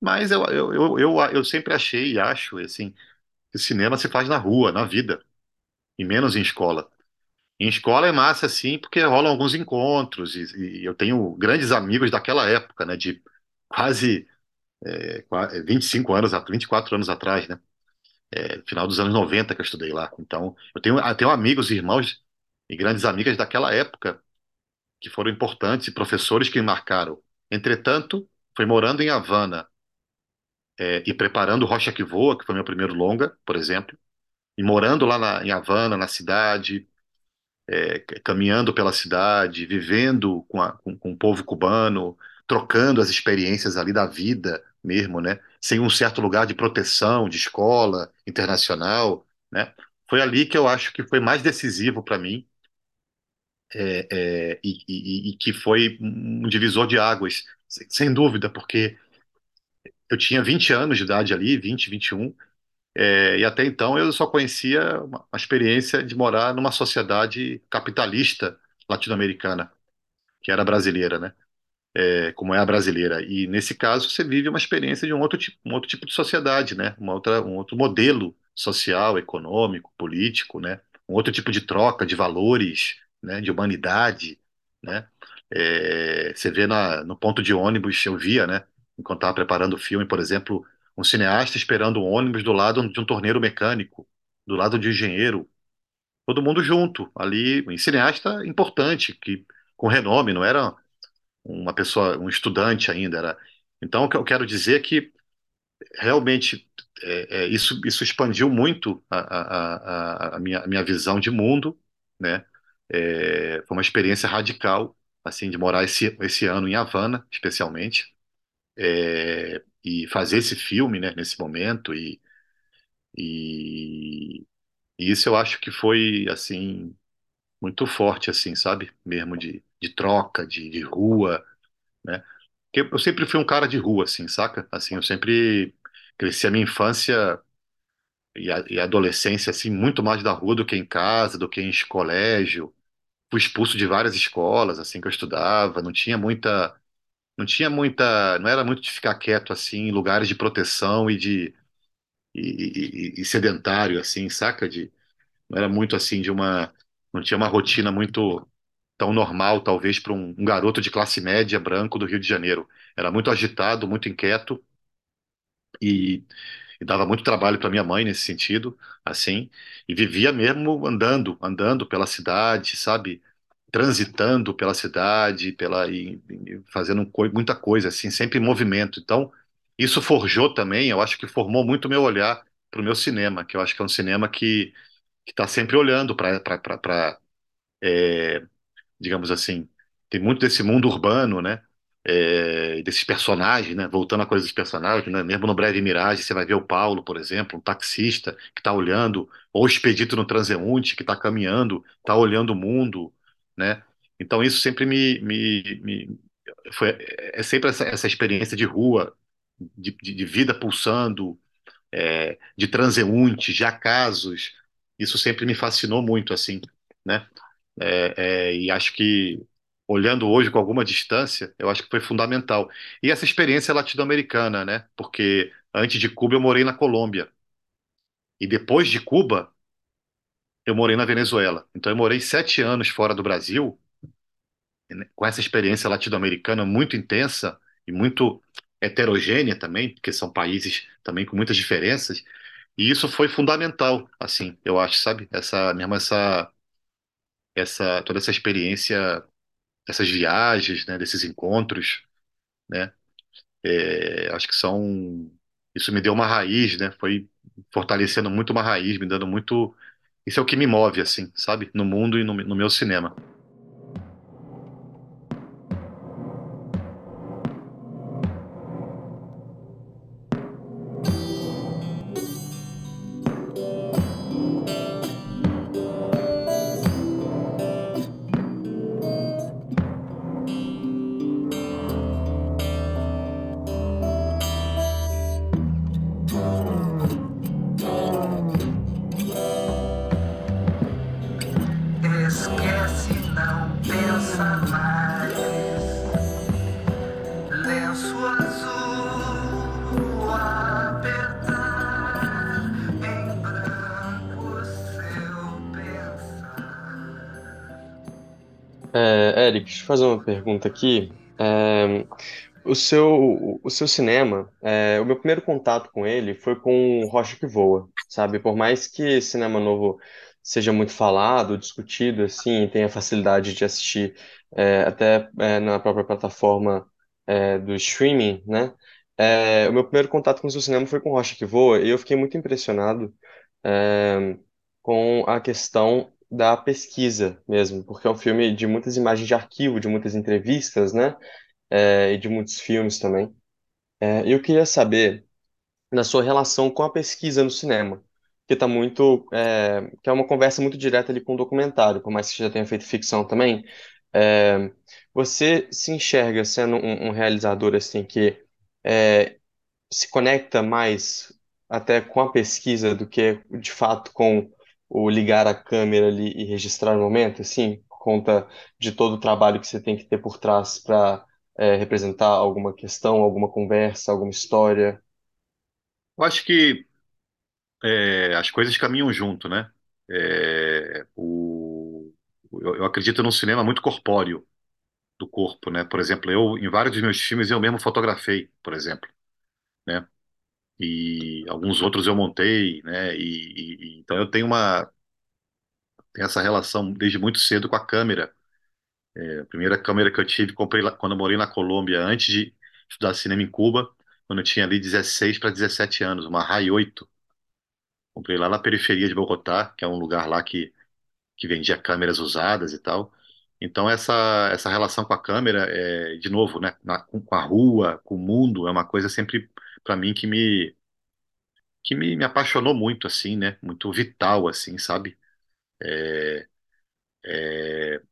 Mas eu, eu, eu, eu, eu sempre achei e acho, assim, que cinema se faz na rua, na vida, e menos em escola. Em escola é massa, assim, porque rolam alguns encontros, e, e eu tenho grandes amigos daquela época, né, de quase é, qua- é, 25 anos, at- 24 anos atrás, né, é, final dos anos 90 que eu estudei lá. Então, eu tenho, eu tenho amigos, irmãos e grandes amigas daquela época que foram importantes e professores que me marcaram. Entretanto, foi morando em Havana, é, e preparando Rocha que Voa, que foi meu primeiro longa, por exemplo, e morando lá na- em Havana, na cidade, é, caminhando pela cidade, vivendo com, a- com- com o povo cubano, trocando as experiências ali da vida mesmo, né? Sem um certo lugar de proteção, de escola internacional, né? Foi ali que eu acho que foi mais decisivo para mim é, é, e, e- e que foi um divisor de águas, sem dúvida, porque eu tinha 20 anos de idade ali, 20, 21, É, e até então eu só conhecia uma, uma experiência de morar numa sociedade capitalista latino-americana, que era brasileira, né? É, como é a brasileira. E nesse caso você vive uma experiência de um outro tipo, um outro tipo de sociedade, né? Uma outra, um outro modelo social, econômico, político, né? Um outro tipo de troca de valores, né? De humanidade, né? É, você vê na, no ponto de ônibus, eu via, né? Enquanto estava preparando o filme, por exemplo, um cineasta esperando um ônibus do lado de um torneiro mecânico, do lado de um engenheiro, todo mundo junto ali, um cineasta importante que com renome, não era uma pessoa, um estudante ainda. Era... Então, o que eu quero dizer é que realmente é, é, isso, isso expandiu muito a, a, a, a, minha, a minha visão de mundo, né? É, foi uma experiência radical, assim, de morar esse, esse ano em Havana, especialmente, é, e fazer esse filme, né, nesse momento, e, e, e isso eu acho que foi, assim, muito forte, assim, sabe? Mesmo de, de troca, de, de rua, né? Porque eu sempre fui um cara de rua, assim, saca? Assim, eu sempre cresci a minha infância e a, e a adolescência, assim, muito mais da rua do que em casa, do que em colégio. Fui expulso de várias escolas, assim, que eu estudava. Não tinha muita, não tinha muita, não era muito de ficar quieto, assim, em lugares de proteção e de e, e- e sedentário, assim, saca? De, não era muito assim de uma, não tinha uma rotina muito tão normal, talvez, para um, um garoto de classe média branco do Rio de Janeiro. Era muito agitado, muito inquieto e, e dava muito trabalho para minha mãe nesse sentido, assim, e vivia mesmo andando, andando pela cidade, sabe? Transitando pela cidade, pela e, e fazendo coi- muita coisa, assim, sempre em movimento. Então, isso forjou também, eu acho que formou muito o meu olhar para o meu cinema, que eu acho que é um cinema que está sempre olhando para digamos assim, tem muito desse mundo urbano, né? É, desses personagens, né? Voltando à coisa dos personagens, né? Mesmo no Breve Miragem, você vai ver o Paulo, por exemplo, um taxista que está olhando, ou o Expedito no Transeunte, que está caminhando, está olhando o mundo, né? Então isso sempre me, me, me- foi, é sempre essa, essa experiência de rua, de, de, de vida pulsando, é, de transeuntes, de acasos. Isso sempre me fascinou muito, assim, né? É, é, e acho que, olhando hoje com alguma distância, eu acho que foi fundamental. E essa experiência latino-americana, né? Porque antes de Cuba eu morei na Colômbia. E depois de Cuba, eu morei na Venezuela. Então eu morei sete anos fora do Brasil, né, com essa experiência latino-americana muito intensa e muito heterogênea também, porque são países também com muitas diferenças. E isso foi fundamental, assim, eu acho, sabe? Essa mesmo essa essa toda essa experiência, essas viagens, né, desses encontros, né? É, acho que são isso me deu uma raiz, né? Foi fortalecendo muito uma raiz, me dando muito isso é o que me move, assim, sabe? No mundo e no, no meu cinema. Eric, deixa eu fazer uma pergunta aqui. É, o seu, o seu cinema, é, o meu primeiro contato com ele foi com Rocha que Voa, sabe? Por mais que cinema novo seja muito falado, discutido, assim, tenha facilidade de assistir é, até é, na própria plataforma é, do streaming, né? É, o meu primeiro contato com o seu cinema foi com Rocha que Voa e eu fiquei muito impressionado com a questão da pesquisa mesmo, porque é um filme de muitas imagens de arquivo, de muitas entrevistas, né? É, e de muitos filmes também. É, eu queria saber na sua relação com a pesquisa no cinema, que tá muito, é, que é uma conversa muito direta ali com o documentário, por mais que você já tenha feito ficção também. É, você se enxerga sendo um, um realizador assim que é, se conecta mais até com a pesquisa do que de fato com o ligar a câmera ali e registrar o momento, assim, por conta de todo o trabalho que você tem que ter por trás para representar alguma questão, alguma conversa, alguma história. Eu acho que é, as coisas caminham junto, né? É, o, eu, eu acredito num cinema muito corpóreo do corpo, né? Por exemplo, eu em vários dos meus filmes eu mesmo fotografei, por exemplo, né? E alguns outros eu montei, né? E, e- então eu tenho uma tenho essa relação desde muito cedo com a câmera. É, A primeira câmera que eu tive, comprei lá, quando eu morei na Colômbia, antes de estudar cinema em Cuba, quando eu tinha ali 16 para 17 anos, uma Rai 8. Comprei lá na periferia de Bogotá, que é um lugar lá que, que vendia câmeras usadas e tal. Então essa essa relação com a câmera é, de novo, né, na- com a rua, com o mundo, é uma coisa sempre para mim que me que me, me apaixonou muito assim, né? Muito vital assim, sabe? É,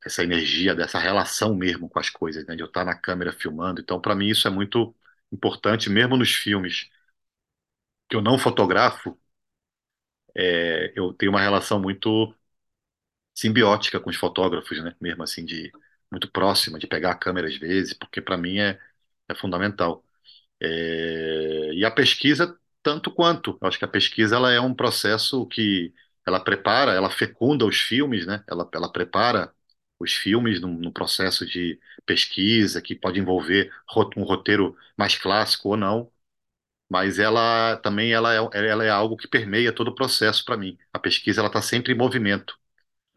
essa energia dessa relação mesmo com as coisas, né? De eu estar na câmera filmando. Então para mim isso é muito importante mesmo nos filmes que eu não fotografo, é, eu tenho uma relação muito simbiótica com os fotógrafos, né? Mesmo assim, de muito próxima, de pegar a câmera às vezes, porque para mim é, é fundamental. É, e a pesquisa, tanto quanto. Eu acho que a pesquisa ela é um processo que ela prepara, ela fecunda os filmes, né? Ela, ela prepara os filmes num, num processo de pesquisa que pode envolver um roteiro mais clássico ou não. Mas ela também ela é, ela é algo que permeia todo o processo para mim. A pesquisa ela está sempre em movimento.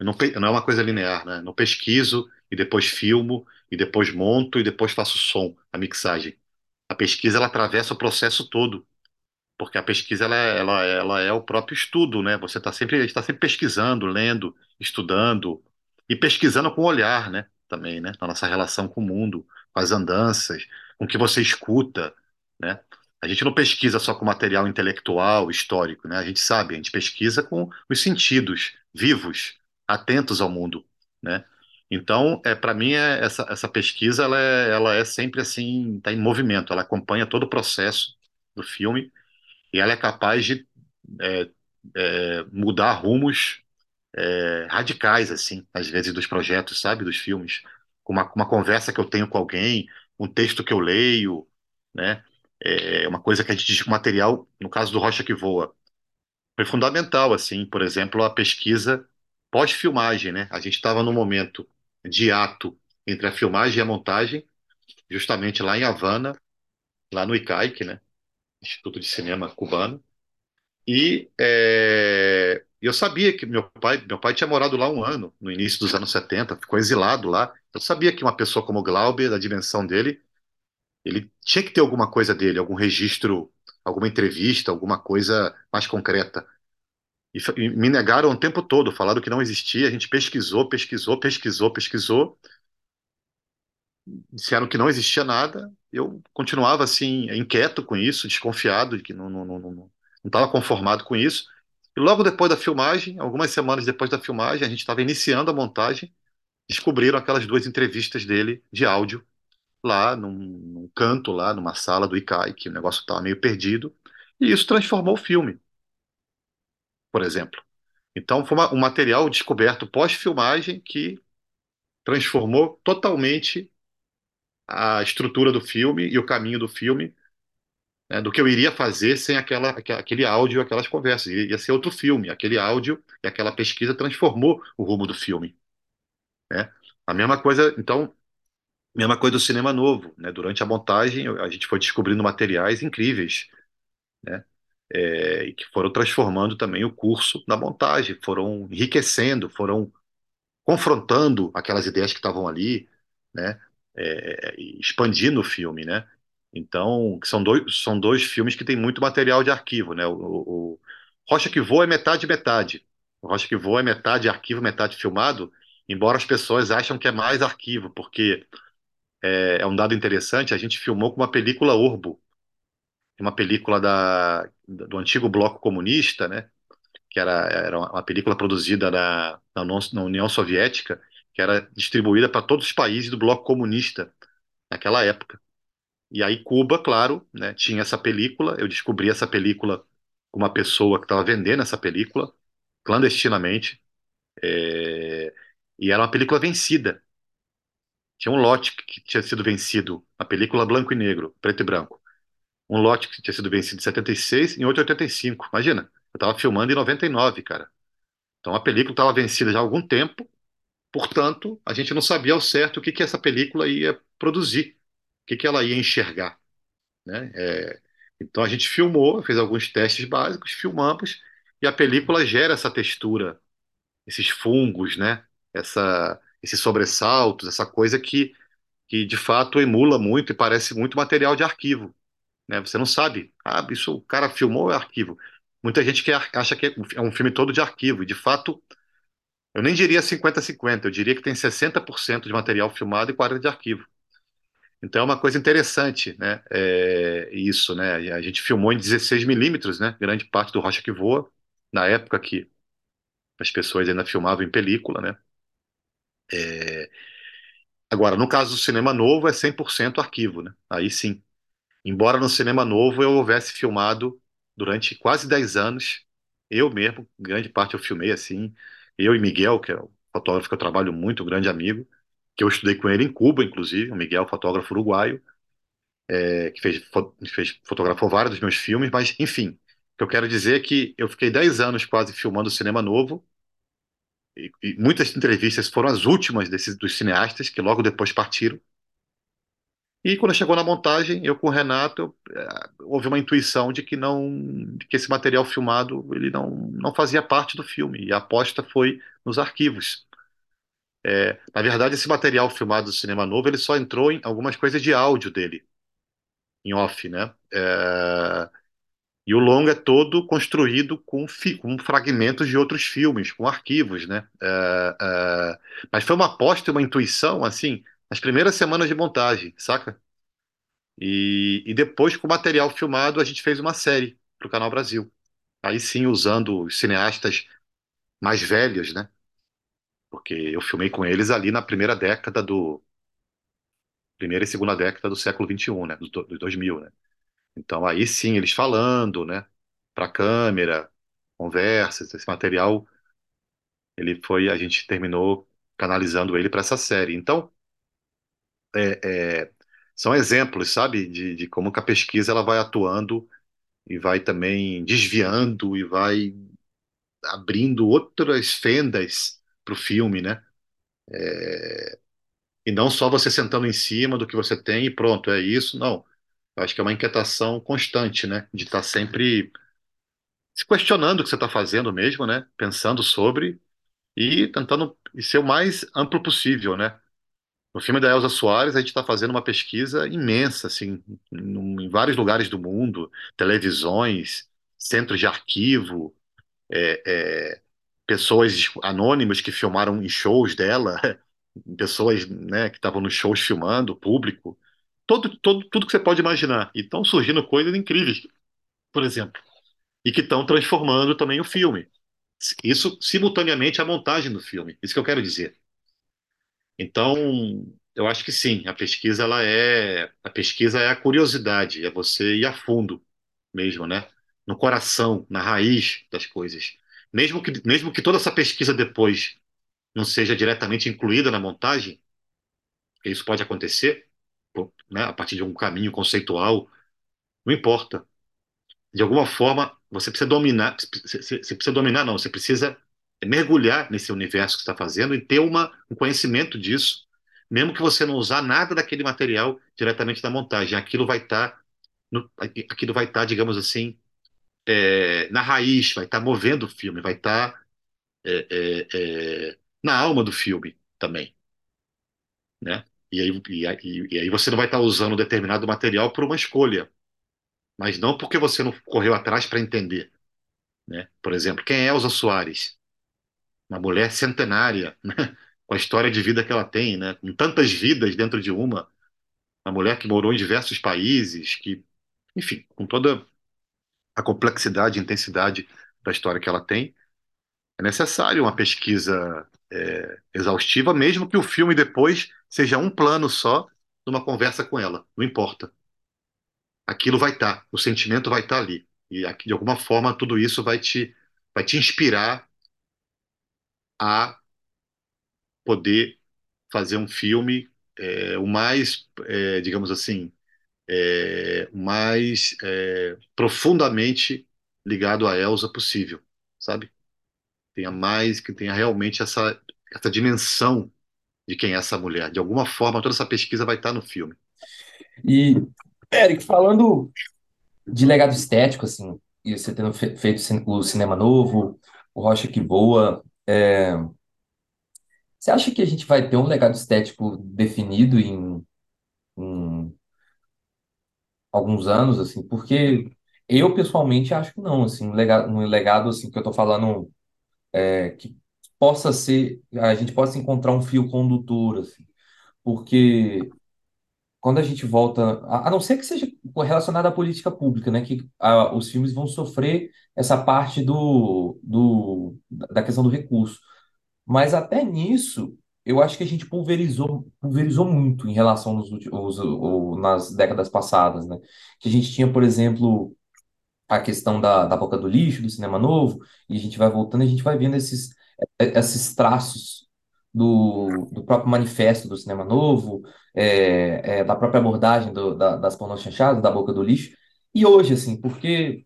Não, não é uma coisa linear, né? Não pesquiso e depois filmo e depois monto e depois faço som, a mixagem. A pesquisa ela atravessa o processo todo, porque a pesquisa ela, ela, ela é o próprio estudo, né? Você está sempre está sempre pesquisando, lendo, estudando e pesquisando com o olhar, né? Também, né? Na nossa relação com o mundo, com as andanças, com o que você escuta, né? A gente não pesquisa só com material intelectual, histórico, né? A gente sabe, a gente pesquisa com os sentidos vivos, atentos ao mundo, né? Então, é, para mim, é, essa, essa pesquisa ela é, ela é sempre assim, está em movimento, ela acompanha todo o processo do filme e ela é capaz de é, é, mudar rumos é, radicais, assim, às vezes, dos projetos, sabe, dos filmes. Uma, uma conversa que eu tenho com alguém, um texto que eu leio, né? É uma coisa que a gente diz que o material, no caso do Rocha que Voa, foi fundamental, assim, por exemplo, a pesquisa pós-filmagem, né? A gente estava num momento de ato entre a filmagem e a montagem, justamente lá em Havana, lá no ICAIC, né? Instituto de Cinema Cubano. E é, eu sabia que meu pai, meu pai tinha morado lá um ano, no início dos anos 70, ficou exilado lá. Eu sabia que uma pessoa como Glauber, da dimensão dele, ele tinha que ter alguma coisa dele, algum registro, alguma entrevista, alguma coisa mais concreta. E, me negaram o tempo todo, falaram que não existia. A gente pesquisou, pesquisou, pesquisou, pesquisou, disseram que não existia nada. Eu continuava assim, inquieto com isso, desconfiado de que não não não não, não estava conformado com isso. E logo depois da filmagem, algumas semanas depois da filmagem, a gente estava iniciando a montagem, descobriram aquelas duas entrevistas dele de áudio lá num, num canto lá numa sala do ICAI, que o negócio estava meio perdido. E isso transformou o filme, por exemplo. Então, foi uma- um material descoberto pós-filmagem que transformou totalmente a estrutura do filme e o caminho do filme, né, do que eu iria fazer sem aquela, aque- aquele áudio, aquelas conversas. Ia ser outro filme. Aquele áudio e aquela pesquisa transformou o rumo do filme, né? A mesma coisa, então, mesma coisa do cinema novo, né? Durante a montagem, a gente foi descobrindo materiais incríveis, né? É, que foram transformando também o curso da montagem, foram enriquecendo, foram confrontando aquelas ideias que estavam ali, né? É, expandindo o filme, né? Então, são dois, são dois filmes que têm muito material de arquivo, né? O, o- o Rocha que Voa é metade metade. O Rocha que Voa é metade arquivo, metade filmado, embora as pessoas acham que é mais arquivo, porque é, é um dado interessante, a gente filmou com uma película Orbo, uma película da, do antigo bloco comunista, né? que era, era uma película produzida na, na União Soviética, que era distribuída para todos os países do bloco comunista naquela época. E aí Cuba, claro, né, tinha essa película, eu descobri essa película com uma pessoa que estava vendendo essa película clandestinamente, é, e era uma película vencida. Tinha um lote que tinha sido vencido, a película branco e negro, preto e branco. Um lote que tinha sido vencido em 76 e em outro em 85. Imagina, eu estava filmando em 99, cara. Então a película estava vencida já há algum tempo, portanto, a gente não sabia ao certo o que que essa película ia produzir, o que que ela ia enxergar, né? É, então a gente filmou, fez alguns testes básicos, filmamos, e a película gera essa textura, esses fungos, né? Essa, esses sobressaltos, essa coisa que, que de fato emula muito e parece muito material de arquivo, né? Você não sabe, ah, isso o cara filmou é arquivo. Muita gente que acha que é um filme todo de arquivo, e de fato, eu nem diria 50-50, eu diria que tem 60% de material filmado e 40% de arquivo. Então é uma coisa interessante, né? É, isso, né? A gente filmou em 16 milímetros, né? Grande parte do Rocha que Voa, na época que as pessoas ainda filmavam em película, né? É, Agora, no caso do cinema novo, é 100% arquivo, né? Aí sim. Embora no cinema novo eu houvesse filmado durante quase 10 anos, eu mesmo, grande parte eu filmei assim, eu e Miguel, que é o fotógrafo que eu trabalho muito, um grande amigo, que eu estudei com ele em Cuba, inclusive, o Miguel, fotógrafo uruguaio, é, que fez, fez, fotografou vários dos meus filmes, mas enfim, o que eu quero dizer é que eu fiquei 10 anos quase filmando cinema novo, e, e muitas entrevistas foram as últimas desses, dos cineastas, que logo depois partiram, E quando chegou na montagem, eu com o Renato, eu, eh, houve uma intuição de que não, que esse material filmado ele não, não fazia parte do filme. E a aposta foi nos arquivos. É, na verdade, esse material filmado do Cinema Novo, ele só entrou em algumas coisas de áudio dele, em off, né? É, e o longa é todo construído com, com fragmentos de outros filmes, com arquivos, né? É, é, mas foi uma aposta uma intuição, assim, nas primeiras semanas de montagem, saca? E, e depois, com o material filmado, a gente fez uma série para o Canal Brasil. Aí sim, usando os cineastas mais velhos, né? Porque eu filmei com eles ali na primeira década do... Primeira e segunda década do século XXI, né? Dos do, dos 2000, né? Então, aí sim, eles falando, né? Para câmera, conversas, esse material, ele foi... A gente terminou canalizando ele para essa série. Então, é, é, são exemplos, sabe? De, de como que a pesquisa ela vai atuando e vai também desviando e vai abrindo outras fendas para o filme, né? E não só você sentando em cima do que você tem e pronto, é isso, não. Eu acho que é uma inquietação constante, né? De estar sempre se questionando o que você está fazendo mesmo, né? Pensando sobre e tentando ser o mais amplo possível, né? No filme da Elza Soares, a gente está fazendo uma pesquisa imensa, assim, em vários lugares do mundo, televisões, centros de arquivo, é, é, pessoas anônimas que filmaram em shows dela, pessoas, né, que estavam nos shows filmando, público, todo, todo, tudo que você pode imaginar. E estão surgindo coisas incríveis, por exemplo, e que estão transformando também o filme. Isso simultaneamente à montagem do filme. Isso que eu quero dizer. Então, eu acho que sim, a pesquisa ela é a pesquisa é a curiosidade, é você ir a fundo mesmo, né? No coração, na raiz das coisas. Mesmo que mesmo que toda essa pesquisa depois não seja diretamente incluída na montagem, isso pode acontecer, né? A partir de um caminho conceitual, não importa. De alguma forma, você precisa dominar, você precisa dominar, não, você precisa mergulhar nesse universo que está fazendo e ter uma, um conhecimento disso, mesmo que você não usar nada daquele material diretamente na montagem, aquilo vai estar, no- aquilo vai estar, digamos assim, é, na raiz, vai estar movendo o filme, vai estar é, é, é, na alma do filme também, né? E aí, e aí, e aí você não vai estar usando determinado material por uma escolha, mas não porque você não correu atrás para entender, né? Por exemplo, quem é Elza Soares? Uma mulher centenária, né? Com a história de vida que ela tem, né? Com tantas vidas dentro de uma, uma mulher que morou em diversos países, que, enfim, com toda a complexidade e intensidade da história que ela tem, é necessário uma pesquisa é, exaustiva, mesmo que o filme depois seja um plano só de uma conversa com ela, não importa. Aquilo vai estar, o sentimento vai estar ali. E de alguma forma tudo isso vai te, vai te inspirar a poder fazer um filme é, o mais, é, digamos assim, é, o mais é, profundamente ligado a Elsa possível, sabe? Tenha mais, que tenha realmente essa, essa dimensão de quem é essa mulher. De alguma forma, toda essa pesquisa vai estar no filme. E, Eric, falando de legado estético, assim, e você tendo fe- feito o cinema novo, o Rocha que Voa, é, você acha que a gente vai ter um legado estético definido em, em alguns anos, assim? Porque eu, pessoalmente, acho que não, assim, um legado, um legado, assim, que eu tô falando, é, que possa ser, a gente possa encontrar um fio condutor, assim, porque quando a gente volta, a, a não ser que seja relacionado à política pública, né, que a- os filmes vão sofrer essa parte do, do, da questão do recurso. Mas até nisso, eu acho que a gente pulverizou, pulverizou muito em relação nos nas décadas passadas, né? Que a gente tinha, por exemplo, a questão da, da Boca do Lixo, do cinema novo, e a gente vai voltando a gente vai vendo esses, esses traços do, do próprio manifesto do cinema novo, é, é, da própria abordagem do, da, das pornochanchadas, da Boca do Lixo. E hoje, assim, porque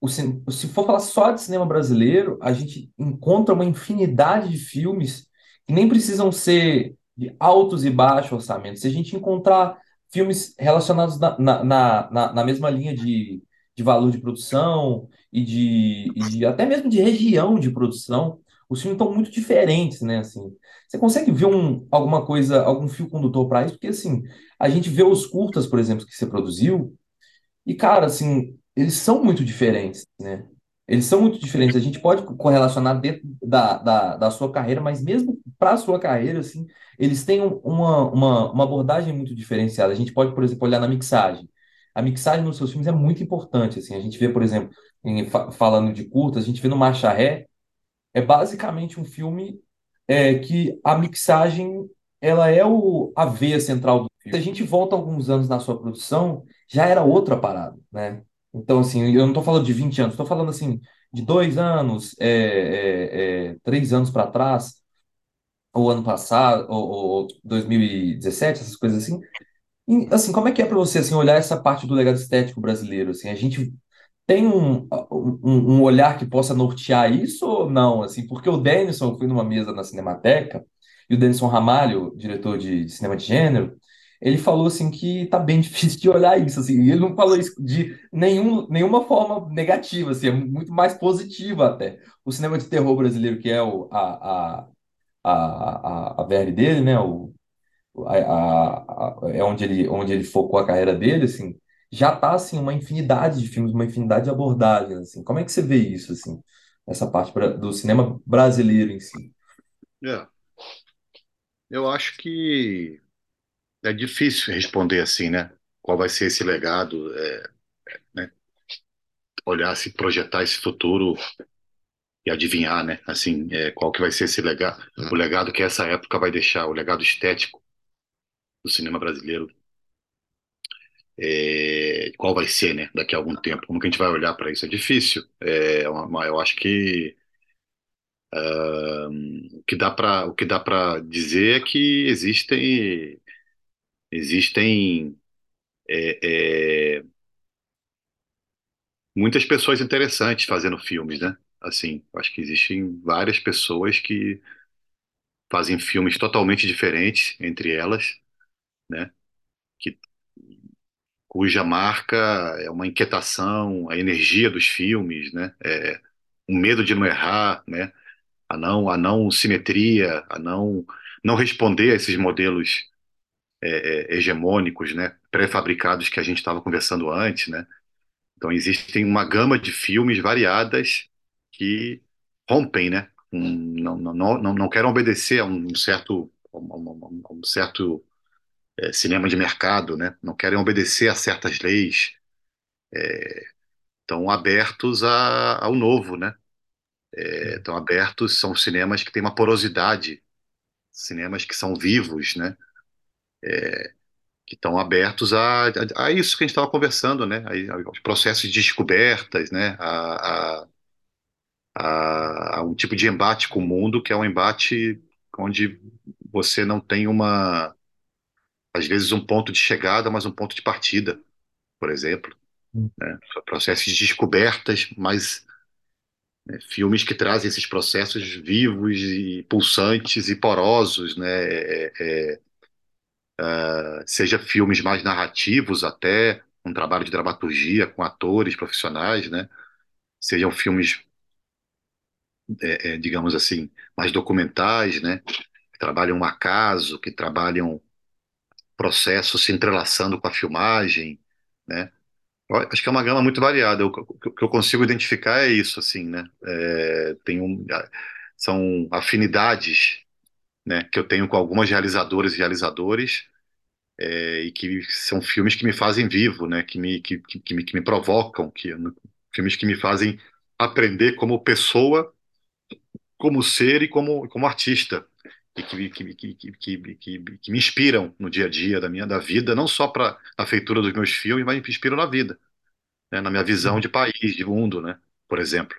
o se for falar só de cinema brasileiro, a gente encontra uma infinidade de filmes que nem precisam ser de altos e baixos orçamentos. Se a gente encontrar filmes relacionados na, na, na, na- na mesma linha de, de valor de produção e de, e de até mesmo de região de produção, os filmes estão muito diferentes, né? Assim, você consegue ver um, alguma coisa, algum fio condutor para isso? Porque assim, a gente vê os curtas, por exemplo, que você produziu. E, cara, assim, eles são muito diferentes, né? Eles são muito diferentes. A gente pode correlacionar dentro da, da, da sua carreira, mas mesmo para a sua carreira, assim, eles têm um- uma, uma, uma abordagem muito diferenciada. A gente pode, por exemplo, olhar na mixagem. A mixagem nos seus filmes é muito importante, assim. A gente vê, por exemplo, em, fa- falando de curtas, a gente vê no Marcha Ré, é basicamente um filme é, que a mixagem ela é o, a veia central do filme. Se a gente volta alguns anos na sua produção, já era outra parada, né? Então, assim, eu não estou falando de 20 anos, estou falando, assim, de dois anos, é, é, é, três anos para trás, ou ano passado, ou, ou 2017, essas coisas assim. E, assim, como é que é para você, assim, olhar essa parte do legado estético brasileiro, assim? A gente tem um, um, um olhar que possa nortear isso ou não? Assim, porque o Denison, eu fui numa mesa na Cinemateca, e o Denison Ramalho, diretor de, de cinema de gênero, ele falou assim que tá bem difícil de olhar isso, assim, e ele não falou isso de nenhum, nenhuma forma negativa, assim, é muito mais positiva até. O cinema de terror brasileiro, que é o, a, a, a, a, a dele, né, o, a, a- a- é onde ele, onde ele focou a carreira dele, assim, já tá, assim, uma infinidade de filmes, uma infinidade de abordagens, assim. Como é que você vê isso, assim, essa parte do cinema brasileiro em si? É, eu acho que é difícil responder assim, né? Qual vai ser esse legado, é, né? Olhar, se projetar esse futuro e adivinhar, né? Assim, é, qual que vai ser esse legado, o legado que essa época vai deixar, o legado estético do cinema brasileiro, é, qual vai ser, né? Daqui a algum tempo, como que a gente vai olhar para isso? É difícil. É, uma- eu acho que o que dá para o que dá para dizer é que existem existem é, é, muitas pessoas interessantes fazendo filmes, né? Assim, acho que existem várias pessoas que fazem filmes totalmente diferentes entre elas, né? Cuja marca é uma inquietação, a energia dos filmes, né? É, um medo de não errar, né? A não, a não simetria, a não, não responder a esses modelos é, é, hegemônicos, né? Pré-fabricados que a gente estava conversando antes, né? Então existem uma gama de filmes variadas que rompem, né? Um, não, não, não, não querem obedecer a um certo, a um, a um certo é, cinema de mercado, né? Não querem obedecer a certas leis, estão abertos a, ao novo, né? É, Estão abertos, são cinemas que têm uma porosidade, cinemas que são vivos, né? que estão abertos a, a, a isso que a gente estava conversando, né? Aí, aos processos de descobertas, né? A, a, a, a um tipo de embate com o mundo que é um embate onde você não tem uma, às vezes, um ponto de chegada, mas um ponto de partida, por exemplo, né? Processos de descobertas, mas né, filmes que trazem esses processos vivos e pulsantes e porosos, né? É, é, seja filmes mais narrativos até, um trabalho de dramaturgia com atores profissionais, né? Sejam filmes, é, é, digamos assim, mais documentais, né? Que trabalham um acaso, que trabalham processos se entrelaçando com a filmagem, né? Acho que é uma gama muito variada. O que eu consigo identificar é isso, assim, né? É, tem um, são afinidades, né, que eu tenho com algumas realizadoras e realizadores é, e que são filmes que me fazem vivo, né? Que me, que, que, que me, que me provocam, que, filmes que me fazem aprender como pessoa, como ser e como, como artista. E que, que, que, que, me inspiram no dia a dia da minha da vida, não só para a feitura dos meus filmes, mas me inspiram na vida, né? Na minha visão de país, de mundo, né? Por exemplo,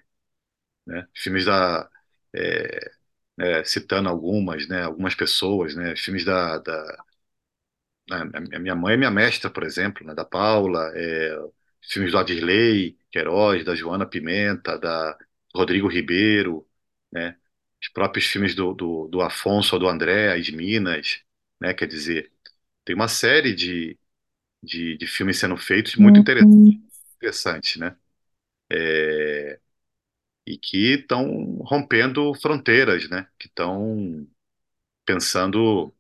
né? Filmes da é, é, citando algumas, né? Algumas pessoas, né? Filmes da, da a a minha mãe é minha mestra, por exemplo, né, da Paula, é, filmes do Adirley Queiroz, da Joana Pimenta, da Rodrigo Ribeiro, né, os próprios filmes do, do, do Afonso ou do André, de Minas, né, quer dizer, tem uma série de, de, de filmes sendo feitos muito interessantes, interessantes, né, é, e que estão rompendo fronteiras, né, que estão pensando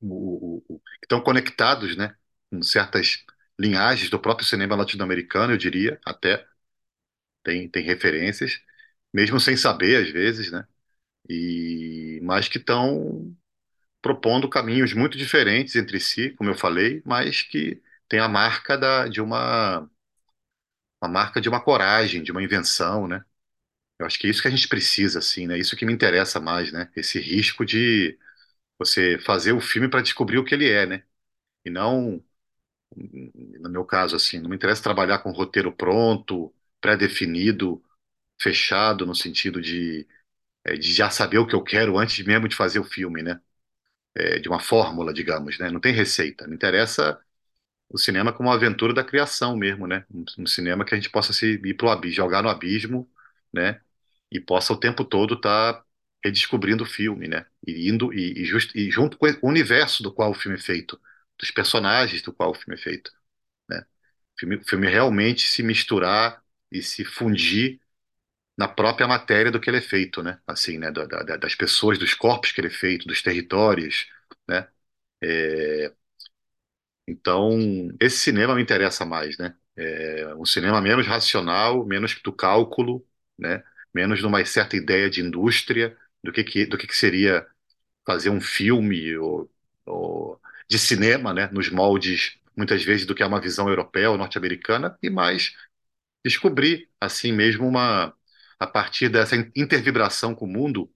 o- o- o- que estão conectados, né, com certas linhagens do próprio cinema latino-americano, eu diria, até. Tem, tem referências, mesmo sem saber às vezes, né, e mas que estão propondo caminhos muito diferentes entre si, como eu falei, mas que tem a marca da, de uma, uma marca de uma coragem, de uma invenção, né? Eu acho que é isso que a gente precisa, assim, né? Isso que me interessa mais, né? Esse risco de você fazer o filme para descobrir o que ele é, né? E não no meu caso, assim, não me interessa trabalhar com roteiro pronto, pré-definido, fechado, no sentido de, é, de já saber o que eu quero antes mesmo de fazer o filme, né? É, de uma fórmula, digamos, né? Não tem receita. Me interessa o cinema como uma aventura da criação mesmo, né? Um, um cinema que a gente possa se ir pro abismo, jogar no abismo, né? E possa o tempo todo estar redescobrindo o filme, né? E indo e, e, just, e junto com o universo do qual o filme é feito, dos personagens do qual o filme é feito né? O filme, o filme realmente se misturar e se fundir na própria matéria do que ele é feito, né? Assim, né? Da- da- das pessoas, dos corpos que ele é feito, dos territórios, né? É, então, esse cinema me interessa mais, né? É um cinema menos racional, menos do cálculo, né? Menos de uma certa ideia de indústria, do que, que, do que, que seria fazer um filme ou, ou de cinema, né? Nos moldes, muitas vezes, do que é uma visão europeia ou norte-americana, e mais descobrir assim mesmo uma a partir dessa intervibração com o mundo,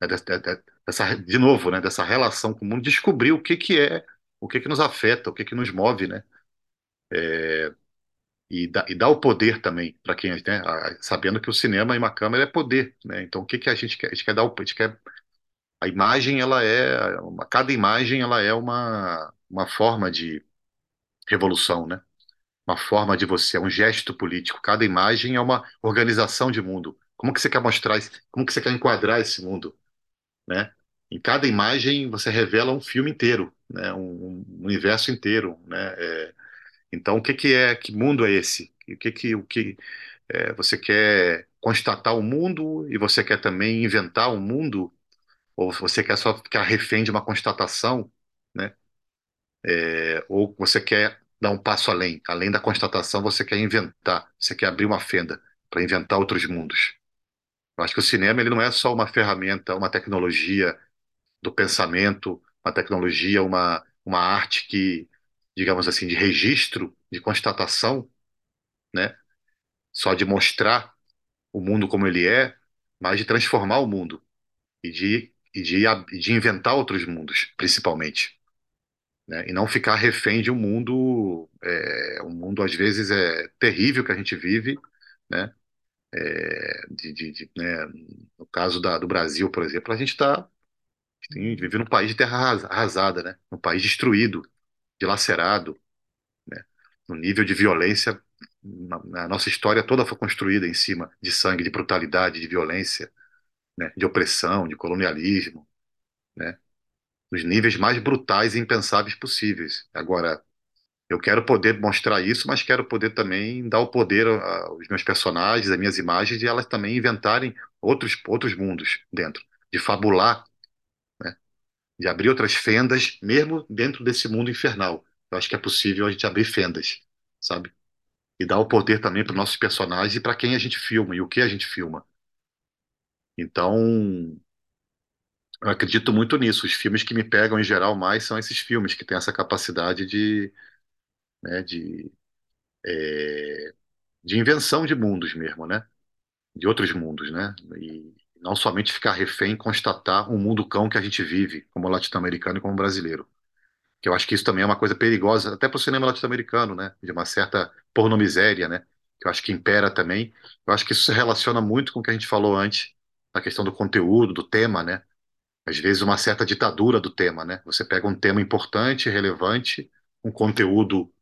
né, dessa, de novo, né, dessa relação com o mundo, descobrir o que que é, o que que nos afeta, o que que nos move, né, e dá, e dá o poder também para quem, né, a- sabendo que o cinema e uma câmera é poder, né, então o que que a gente quer, a gente quer dar o, a gente quer a imagem ela é uma, cada imagem ela é uma uma forma de revolução, né? Uma forma de você, é um gesto político. Cada imagem é uma organização de mundo. Como que você quer mostrar, como que você quer enquadrar esse mundo, né? Em cada imagem você revela um filme inteiro, né? Um, um universo inteiro, né? É, então o que que é, que mundo é esse? O que que o que é, você quer constatar o mundo e você quer também inventar um mundo ou você quer só ficar refém de uma constatação, né? É, ou você quer dar um passo além, além da constatação, você quer inventar, você quer abrir uma fenda para inventar outros mundos. Eu acho que o cinema ele não é só uma ferramenta, uma tecnologia do pensamento, uma tecnologia, uma, uma arte que, digamos assim, de registro, de constatação, né? Só de mostrar o mundo como ele é, mas de transformar o mundo e de, e de, de inventar outros mundos, principalmente. Né? E não ficar refém de um mundo, é, um mundo às vezes é terrível que a gente vive, né? É, de, de- de, né? No caso da- do Brasil, por exemplo, a gente está vive num país de terra arras- arrasada, né? Um país destruído, dilacerado, né? No nível de violência, a nossa história toda foi construída em cima de sangue, de brutalidade, de violência, né? De opressão, de colonialismo? Nos níveis mais brutais e impensáveis possíveis. Agora Eu quero poder mostrar isso, mas quero poder também dar o poder aos meus personagens, às minhas imagens, de elas também inventarem outros, outros mundos dentro, de fabular, né? De abrir outras fendas, mesmo dentro desse mundo infernal. Eu acho que é possível a gente abrir fendas, sabe? E dar o poder também para os nossos personagens e para quem a gente filma e o que a gente filma. Então, eu acredito muito nisso. Os filmes que me pegam em geral mais são esses filmes que têm essa capacidade de, né, de, de invenção de mundos mesmo, né? de outros mundos, né? E não somente ficar refém e constatar um mundo cão que a gente vive, como latino-americano e como brasileiro. Que eu acho que isso também é uma coisa perigosa, até para o cinema latino-americano, né? De uma certa pornomiséria, né? Que eu acho que impera também. Eu acho que isso se relaciona muito com o que a gente falou antes, na questão do conteúdo, do tema, né? Às vezes uma certa ditadura do tema, né? Você pega um tema importante, relevante, um conteúdo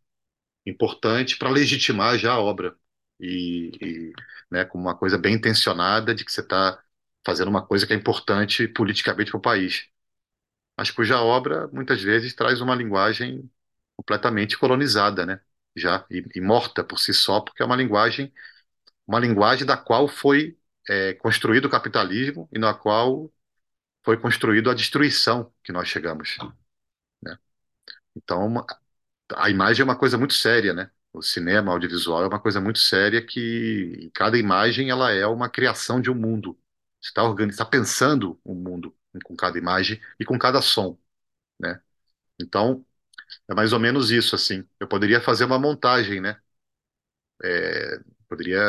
importante para legitimar já a obra e, e, né, com uma coisa bem intencionada de que você está fazendo uma coisa que é importante politicamente para o país. Mas cuja obra muitas vezes traz uma linguagem completamente colonizada, né? Já e, e morta por si só, porque é uma linguagem, uma linguagem da qual foi é, construído o capitalismo e na qual foi construído a destruição que nós chegamos, né? Então, a imagem é uma coisa muito séria, né? O cinema, o audiovisual é uma coisa muito séria que cada imagem ela é uma criação de um mundo. Você está está pensando um mundo com cada imagem e com cada som, né? Então, é mais ou menos isso, assim. Eu poderia fazer uma montagem, né? É, poderia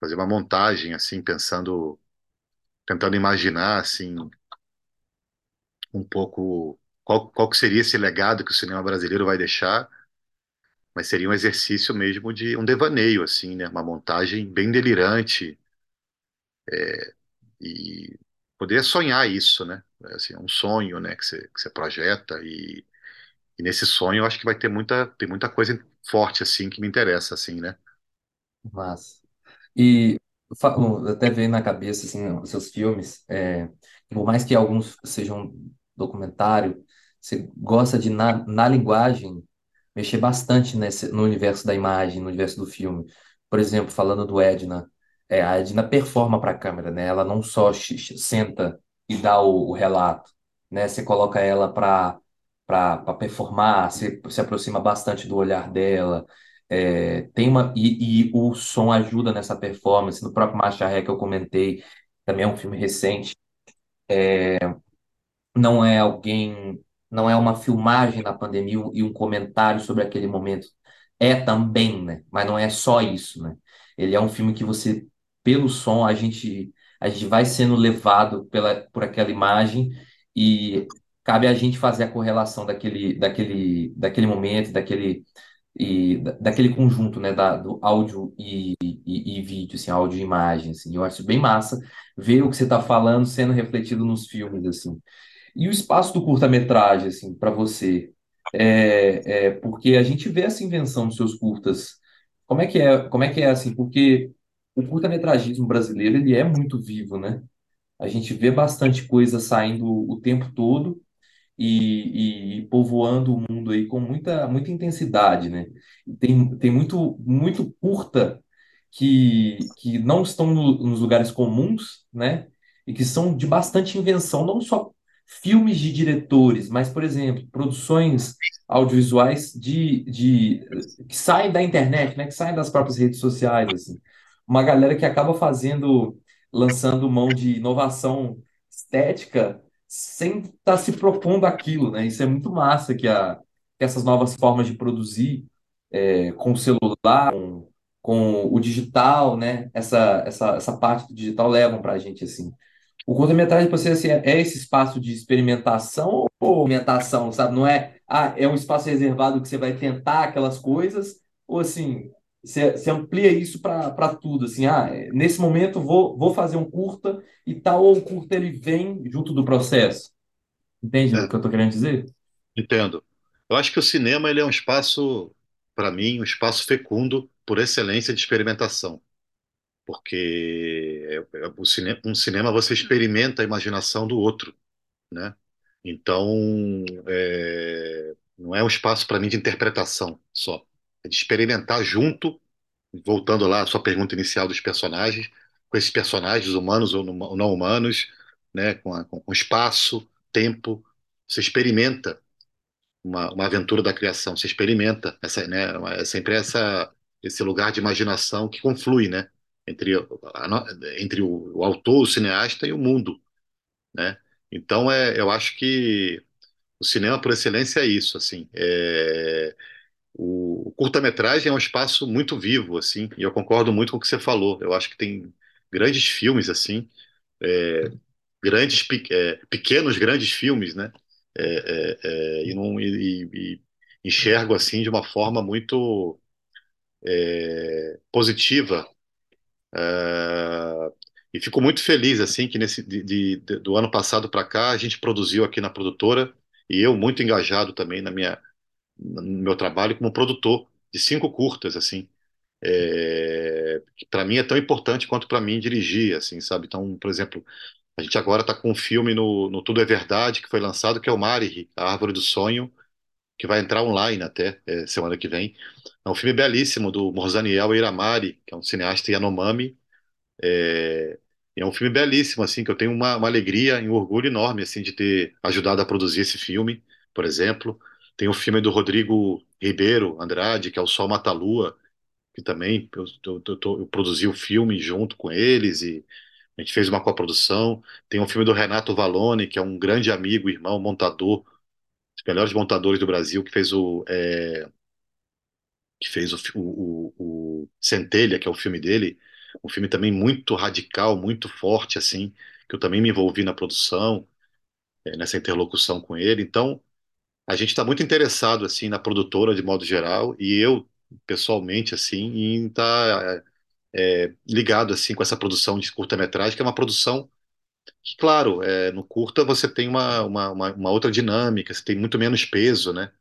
fazer uma montagem, assim, pensando, tentando imaginar, assim, um pouco qual, qual que seria esse legado que o cinema brasileiro vai deixar mas seria um exercício mesmo de um devaneio, assim, né? Uma montagem bem delirante e poder sonhar isso, né? Assim, é um sonho, né? Que você, que você projeta e, e nesse sonho eu acho que vai ter muita, tem muita coisa forte, assim, que me interessa, assim, né? Mas E até veio na cabeça assim, seus filmes, é, por mais que alguns sejam documentário, você gosta de na, na linguagem mexer bastante nesse, no universo da imagem, no universo do filme. Por exemplo, falando do Edna, é, a Edna performa para a câmera, né? Ela não só senta e dá o, o relato, né? Você coloca ela para para performar, se, se aproxima bastante do olhar dela. É, tem uma e, e o som ajuda nessa performance. No próprio Macharré que eu comentei, também é um filme recente. Não é alguém, não é uma filmagem da pandemia e um comentário sobre aquele momento. É também, né? Mas não é só isso, né? Ele é um filme que você, pelo som, a gente a gente vai sendo levado pela por aquela imagem e cabe a gente fazer a correlação daquele daquele daquele momento, daquele e da- daquele conjunto, né, da, do áudio e, e, e vídeo, assim, áudio e imagem, assim. Eu acho bem massa ver o que você está falando sendo refletido nos filmes, assim. E o espaço do curta-metragem, assim, para você? É, é porque a gente vê essa invenção dos seus curtas. Como é que é, como é que é, assim? Porque o curta-metragismo brasileiro, ele é muito vivo, né? A gente vê bastante coisa saindo o tempo todo e, e povoando o mundo aí com muita, muita intensidade, né? Tem, tem muito, muito curta que, que não estão no- nos lugares comuns, né? E que são de bastante invenção, não só filmes de diretores, mas, por exemplo, produções audiovisuais de, de, que saem da internet, né? Que saem das próprias redes sociais, assim. Uma galera que acaba fazendo, lançando mão de inovação estética sem estar se propondo aquilo, né? Isso é muito massa que, a, que essas novas formas de produzir é, com o celular, com, com o digital, né? Essa, essa, essa parte do digital levam para a gente assim. O curta-metragem para você assim, é esse espaço de experimentação ou experimentação, sabe? Não é, ah, é um espaço reservado que você vai tentar aquelas coisas, ou assim, você, você amplia isso para tudo, assim, ah, nesse momento vou, vou fazer um curta e tal, ou o curta ele vem junto do processo. Entende o É, que eu estou querendo dizer? entendo. Eu acho que o cinema ele é um espaço, para mim, um espaço fecundo por excelência de experimentação, porque é- é- o cine, um cinema você experimenta a imaginação do outro, né? Então, é, não é um espaço para mim de interpretação só, é de experimentar junto, voltando lá à sua pergunta inicial dos personagens, com esses personagens humanos ou não humanos, né? Com, a- com espaço, tempo, você experimenta uma, uma aventura da criação. Você experimenta essa, né? É sempre essa esse lugar de imaginação que conflui, né? Entre, a entre o, o autor, o cineasta e o mundo, né? Então é, eu acho que o cinema por excelência é isso, assim. É, o, o curta-metragem é um espaço muito vivo, assim, e eu concordo muito com o que você falou. Eu acho que tem grandes filmes, assim, grandes, pe- é, pequenos, grandes filmes, né? É, é, é, e, não, e, e- enxergo assim de uma forma muito é, positiva. E fico muito feliz assim que nesse de- de- do ano passado para cá a gente produziu aqui na produtora e eu muito engajado também na minha no meu trabalho como produtor de cinco curtas assim. É, para mim é tão importante quanto para mim dirigir, assim, sabe? Então, por exemplo, A gente agora está com um filme no, no Tudo é Verdade, que foi lançado, que é o Mari, A Árvore do Sonho, que vai entrar online até é, semana que vem. É um filme belíssimo do Morzaniel Iramari, que é um cineasta Yanomami. É, é um filme belíssimo, assim, que eu tenho uma, uma alegria e um orgulho enorme, assim, de ter ajudado a produzir esse filme, por exemplo. Tem o filme do Rodrigo Ribeiro Andrade, que é O Sol Mata a Lua, que também eu, eu, eu, eu produzi o filme junto com eles e a gente fez uma coprodução. Tem um filme do Renato Vallone, que é um grande amigo, irmão, montador, dos melhores montadores do Brasil, que fez o, é, que fez o, o, o, Centelha, que é o filme dele. Um filme também muito radical, muito forte, assim, que eu também me envolvi na produção, é, nessa interlocução com ele. Então, a gente está muito interessado, assim, na produtora de modo geral, e eu, pessoalmente, assim, em estar ligado, assim, com essa produção de curta-metragem, que é uma produção que, claro, é, no curta você tem uma, uma, uma, uma outra dinâmica, você tem muito menos peso, né?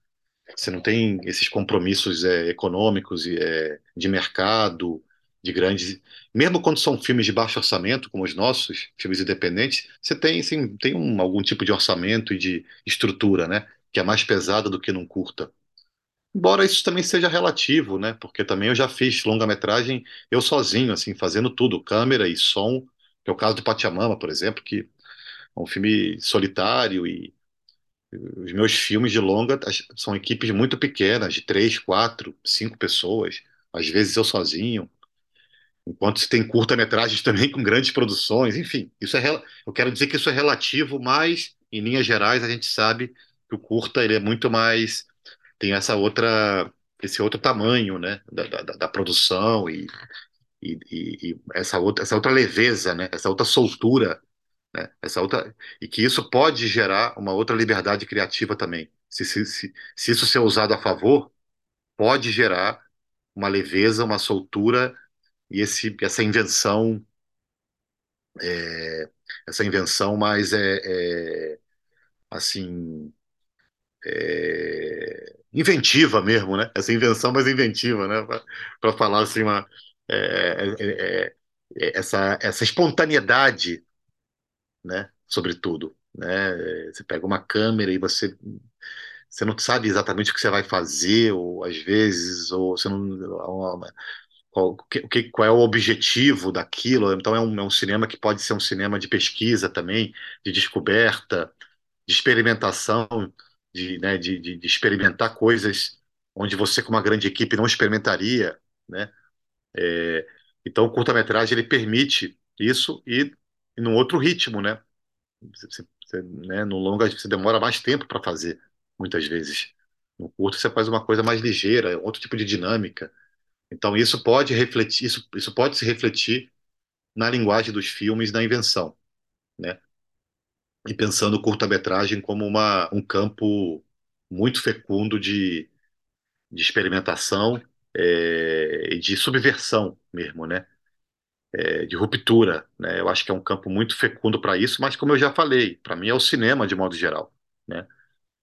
Você não tem esses compromissos é, econômicos é, de mercado, de grandes. Mesmo quando são filmes de baixo orçamento, como os nossos, filmes independentes, você tem, assim, tem um, algum tipo de orçamento e de estrutura, né? Que é mais pesada do que num curta. Embora isso também seja relativo, né? Porque também eu já fiz longa-metragem eu sozinho, assim, fazendo tudo, câmera e som, que é o caso do Pachamama, por exemplo, que é um filme solitário e os meus filmes de longa são equipes muito pequenas, de três, quatro, cinco pessoas, às vezes eu sozinho, enquanto se tem curta-metragens também com grandes produções, enfim, isso é, eu quero dizer que isso é relativo, mas em linhas gerais a gente sabe que o curta ele é muito mais, tem essa outra, esse outro tamanho, né, da, da, da produção e, e, e- e essa outra, essa outra leveza, né, essa outra soltura né? Essa outra, e que isso pode gerar uma outra liberdade criativa também. Se, se, se, se isso ser usado a favor, pode gerar uma leveza, uma soltura e esse, essa invenção, é, essa invenção mais é, é, assim é, inventiva mesmo, né? Essa invenção mais inventiva, né? Para falar assim uma é, é, é, essa essa espontaneidade, né? Sobretudo, né? Você pega uma câmera e você Você não sabe exatamente o que você vai fazer, ou às vezes, ou você não, qual, que- qual é o objetivo daquilo. Então, é um, é um cinema que pode ser um cinema de pesquisa também, de descoberta, de experimentação, de, né, de, de, de experimentar coisas onde você, com uma grande equipe, não experimentaria, né? É, então, o curta-metragem ele permite isso e, e num outro ritmo, né? Você, você, né, no longa você demora mais tempo para fazer, muitas vezes. No curto você faz uma coisa mais ligeira, outro tipo de dinâmica. Então isso pode refletir, isso, isso pode se refletir na linguagem dos filmes, na invenção, né? E pensando o curta-metragem como uma, um campo muito fecundo de, de experimentação é, de subversão mesmo, né? É, de ruptura, né? Eu acho que é um campo muito fecundo para isso, mas como eu já falei, para mim é o cinema de modo geral, né?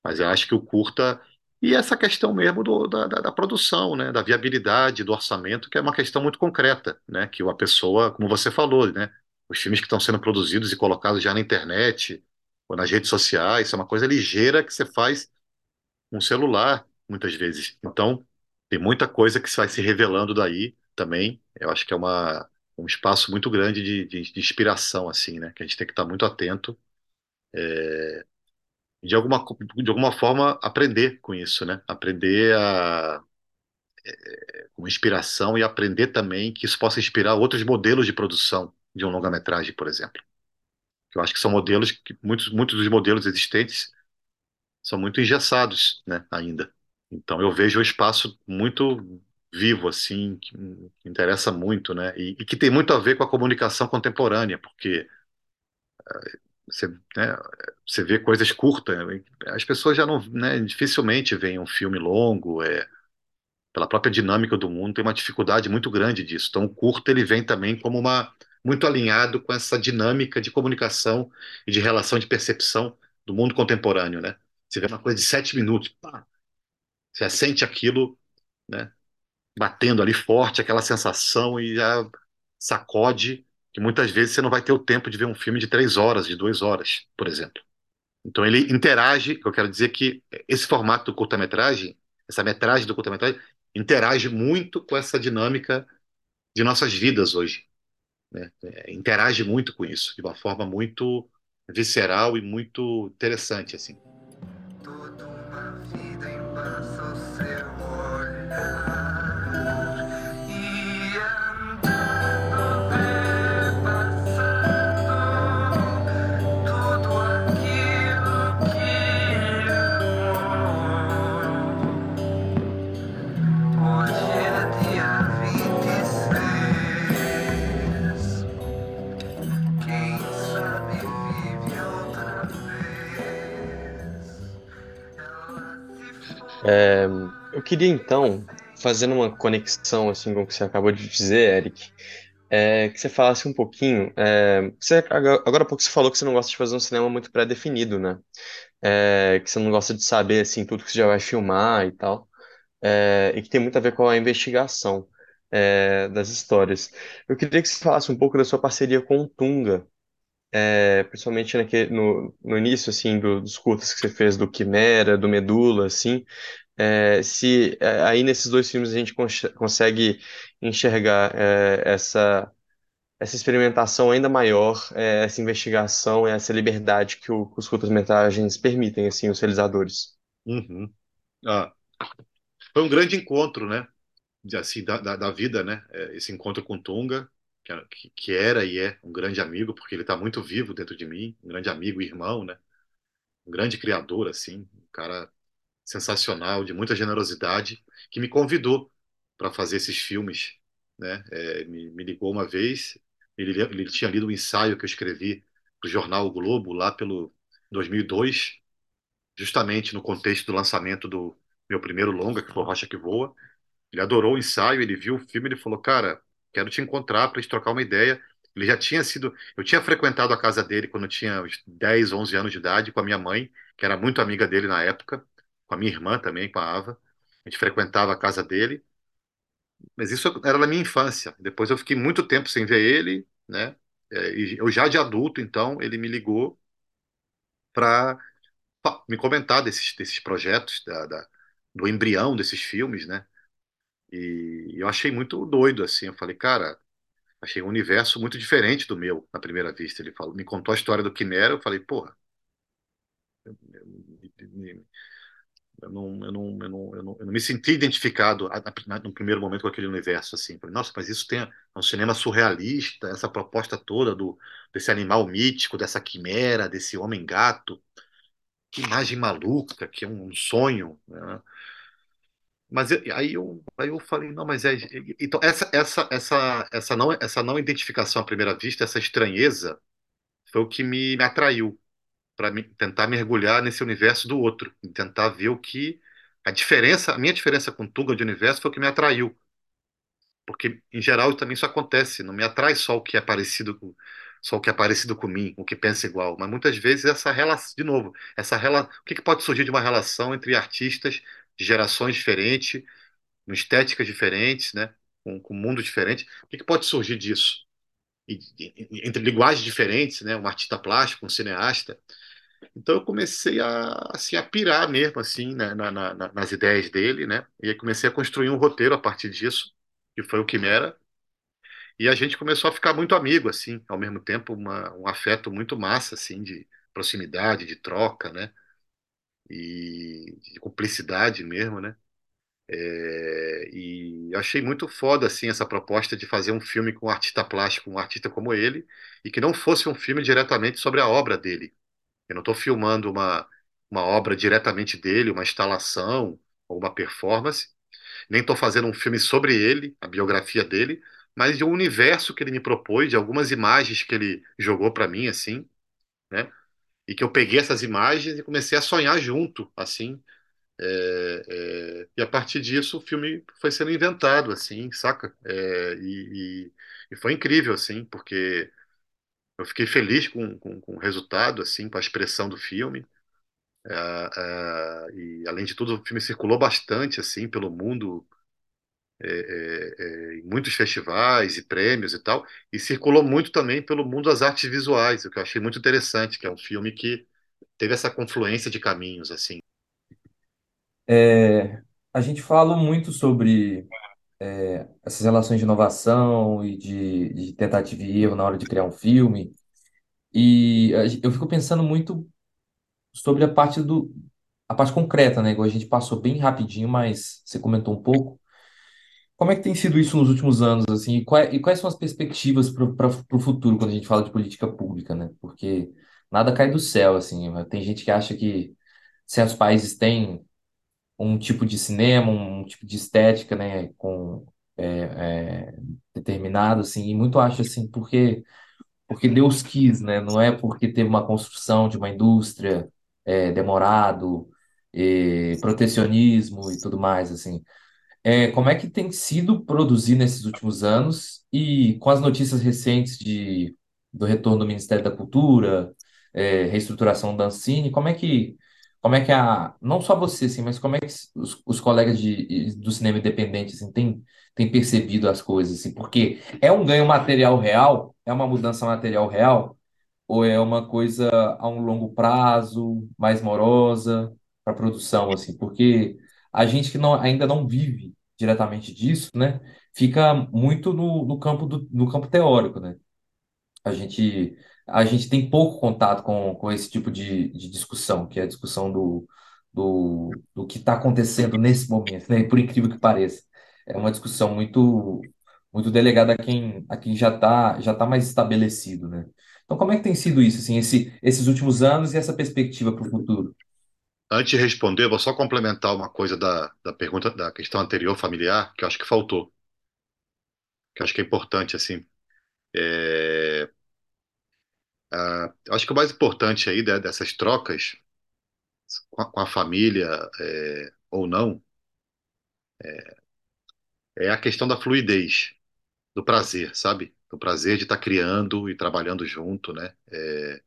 Mas eu acho que o curta e essa questão mesmo do- da, da- da produção, né? Da viabilidade, do orçamento, que é uma questão muito concreta, né? Que uma pessoa, como você falou, né? Os filmes que estão sendo produzidos e colocados já na internet ou nas redes sociais, é uma coisa ligeira que você faz com um celular, muitas vezes. Então, tem muita coisa que vai se revelando daí também. Eu acho que é uma, um espaço muito grande de, de, de inspiração, assim, né? Que a gente tem que estar muito atento e de alguma, de alguma forma aprender com isso, né? Aprender a, com inspiração e aprender também que isso possa inspirar outros modelos de produção de um longa-metragem, por exemplo. Eu acho que são modelos que muitos, muitos dos modelos existentes são muito engessados, né, ainda. Então eu vejo o espaço muito vivo, assim, que interessa muito, né, e, e que tem muito a ver com a comunicação contemporânea, porque você, né, você vê coisas curtas, né, as pessoas já não, né, dificilmente veem um filme longo, é, pela própria dinâmica do mundo, tem uma dificuldade muito grande disso. Então, o curto ele vem também como uma muito alinhado com essa dinâmica de comunicação e de relação de percepção do mundo contemporâneo, né? Você vê uma coisa de sete minutos, pá, você sente aquilo, né? Batendo ali forte, aquela sensação e já sacode que muitas vezes você não vai ter o tempo de ver um filme de três horas, de duas horas, por exemplo. Então ele interage, eu quero dizer que esse formato do curta-metragem, essa metragem do curta-metragem, interage muito com essa dinâmica de nossas vidas hoje, né? É, interage muito com isso, de uma forma muito visceral e muito interessante, assim. É, eu queria então, fazendo uma conexão assim com o que você acabou de dizer, Eric, é, que você falasse um pouquinho. é, você, agora há pouco você falou que você não gosta de fazer um cinema muito pré-definido, né? É, que você não gosta de saber assim tudo que você já vai filmar e tal, é, e que tem muito a ver com a investigação é, das histórias. Eu queria que você falasse um pouco da sua parceria com o Tunga, é, principalmente naque- no, no início assim do- dos curtas que você fez do Quimera, do Medula, assim. É, se é, aí nesses dois filmes a gente cons- consegue enxergar é, essa essa experimentação ainda maior, é, essa investigação, essa liberdade que, o- que os curtas-metragens permitem assim os realizadores. Uhum. Ah, foi um grande encontro, né? Assim, da, da, da vida, né? É, Esse encontro com Tunga, que, que era e é um grande amigo, porque ele está muito vivo dentro de mim, um grande amigo irmão, né? Um grande criador, assim, um cara sensacional, de muita generosidade, que me convidou para fazer esses filmes, né? É, me, me ligou uma vez, ele, ele tinha lido um ensaio que eu escrevi para o jornal O Globo, lá pelo 2002, justamente no contexto do lançamento do meu primeiro longa, que foi Rocha que Voa. Ele adorou o ensaio, ele viu o filme, ele falou, cara, quero te encontrar para gente trocar uma ideia. Ele já tinha sido, eu tinha frequentado a casa dele quando eu tinha uns 10, 11 anos de idade, com a minha mãe, que era muito amiga dele na época, com a minha irmã também, com a Ava. A gente frequentava a casa dele, mas isso era na minha infância. Depois eu fiquei muito tempo sem ver ele, né? É, eu já de adulto, então, ele me ligou para me comentar desses, desses projetos, da, da- do embrião desses filmes, né? E eu achei muito doido, assim. Eu falei, cara, achei um universo muito diferente do meu, na primeira vista. Ele falou, me contou a história do Quimera, eu falei, porra, eu não, eu não, eu não, eu não, me senti identificado no primeiro momento com aquele universo, assim. Falei, nossa, mas isso tem é um cinema surrealista, essa proposta toda do, desse animal mítico, dessa quimera, desse homem-gato. Que imagem maluca, que é um sonho, né? Mas eu- aí eu, aí eu falei, não, mas é. Então, essa, essa, essa, essa, não, essa não identificação à primeira vista, essa estranheza, foi o que me, me atraiu para tentar mergulhar nesse universo do outro, tentar ver o que a diferença, a minha diferença com Tuga de universo foi o que me atraiu, porque em geral também isso acontece, não me atrai só o que é parecido com só o que é parecido com mim, o que pensa igual, mas muitas vezes essa relação, de novo, essa relação, o que que pode surgir de uma relação entre artistas de gerações diferentes, com estéticas diferentes, né, com, com um mundo diferente, o que que pode surgir disso? E, e, entre linguagens diferentes, né, um artista plástico, um cineasta, então eu comecei a, assim, a pirar mesmo assim né, na, na, nas ideias dele, né? E aí comecei a construir um roteiro a partir disso, que foi o Quimera. E a gente começou a ficar muito amigo, assim, ao mesmo tempo uma, um afeto muito massa, assim, de proximidade, de troca, né? E de cumplicidade mesmo, né? É, e achei muito foda assim essa proposta de fazer um filme com um artista plástico, um artista como ele, e que não fosse um filme diretamente sobre a obra dele, eu não estou filmando uma, uma obra diretamente dele, uma instalação ou uma performance, nem estou fazendo um filme sobre ele, a biografia dele, mas de um universo que ele me propôs, de algumas imagens que ele jogou para mim, assim, né? E que eu peguei essas imagens e comecei a sonhar junto, assim. É, é, e a partir disso o filme foi sendo inventado, assim, saca? É, e, e, e foi incrível, assim, porque eu fiquei feliz com, com, com o resultado, assim, com a expressão do filme. É, é, e além de tudo, o filme circulou bastante, assim, pelo mundo, é, é, é, em muitos festivais e prêmios e tal, e circulou muito também pelo mundo das artes visuais, o que eu achei muito interessante, que é um filme que teve essa confluência de caminhos, assim. É, a gente fala muito sobre é, essas relações de inovação e de, de tentativa e erro na hora de criar um filme. E eu fico pensando muito sobre a parte do, a parte concreta, né? Igual a gente passou bem rapidinho, mas você comentou um pouco. Como é que tem sido isso nos últimos anos, assim? E, quais, e quais são as perspectivas para o futuro quando a gente fala de política pública, né? Porque nada cai do céu, assim. Tem gente que acha que certos países têm um tipo de cinema, um tipo de estética, né, com é, é, determinado, assim, e muito acho assim, porque porque Deus quis, né, não é porque teve uma construção de uma indústria é, demorado, e protecionismo e tudo mais, assim. É, como é que tem sido produzir nesses últimos anos? E com as notícias recentes de, do retorno do Ministério da Cultura, é, reestruturação da Ancine, como é que, como é que a, não só você, assim, mas como é que os, os colegas de, do cinema independente assim, têm, têm percebido as coisas, assim, porque é um ganho material real, é uma mudança material real, ou é uma coisa a um longo prazo, mais morosa para a produção, assim, porque a gente que não, ainda não vive diretamente disso, né, fica muito no, no campo do, no campo teórico, né? A gente, a gente tem pouco contato com, com esse tipo de, de discussão, que é a discussão do, do, do que está acontecendo nesse momento, né? Por incrível que pareça. É uma discussão muito, muito delegada a quem, a quem já está já tá mais estabelecido, né? Então, como é que tem sido isso, assim, esse, esses últimos anos e essa perspectiva para o futuro? Antes de responder, eu vou só complementar uma coisa da, da pergunta, da questão anterior familiar, que eu acho que faltou, que eu acho que é importante, assim. É, ah, eu acho que o mais importante aí né, dessas trocas com a, com a família é, ou não é a questão da fluidez, do prazer, sabe? Do prazer de estar criando e trabalhando junto, né? É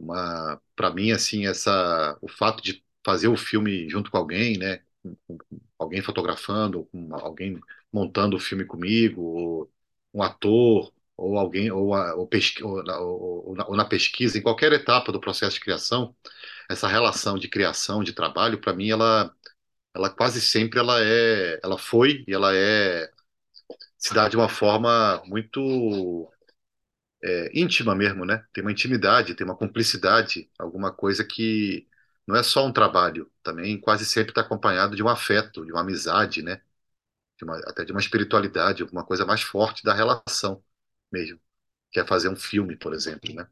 uma, para mim, assim, essa, o fato de fazer o filme junto com alguém, né? Com, alguém fotografando, alguém montando o filme comigo, um ator, ou alguém, ou, a- ou, pesqui- ou na ou na ou na pesquisa, em qualquer etapa do processo de criação, essa relação de criação, de trabalho, para mim, ela, ela quase sempre ela é, ela foi e ela é se dá de uma forma muito é, íntima mesmo, né? Tem uma intimidade, tem uma cumplicidade, alguma coisa que não é só um trabalho, também quase sempre está acompanhado de um afeto, de uma amizade, né? De uma- até de uma espiritualidade, alguma coisa mais forte da relação mesmo, que é fazer um filme, por exemplo, né?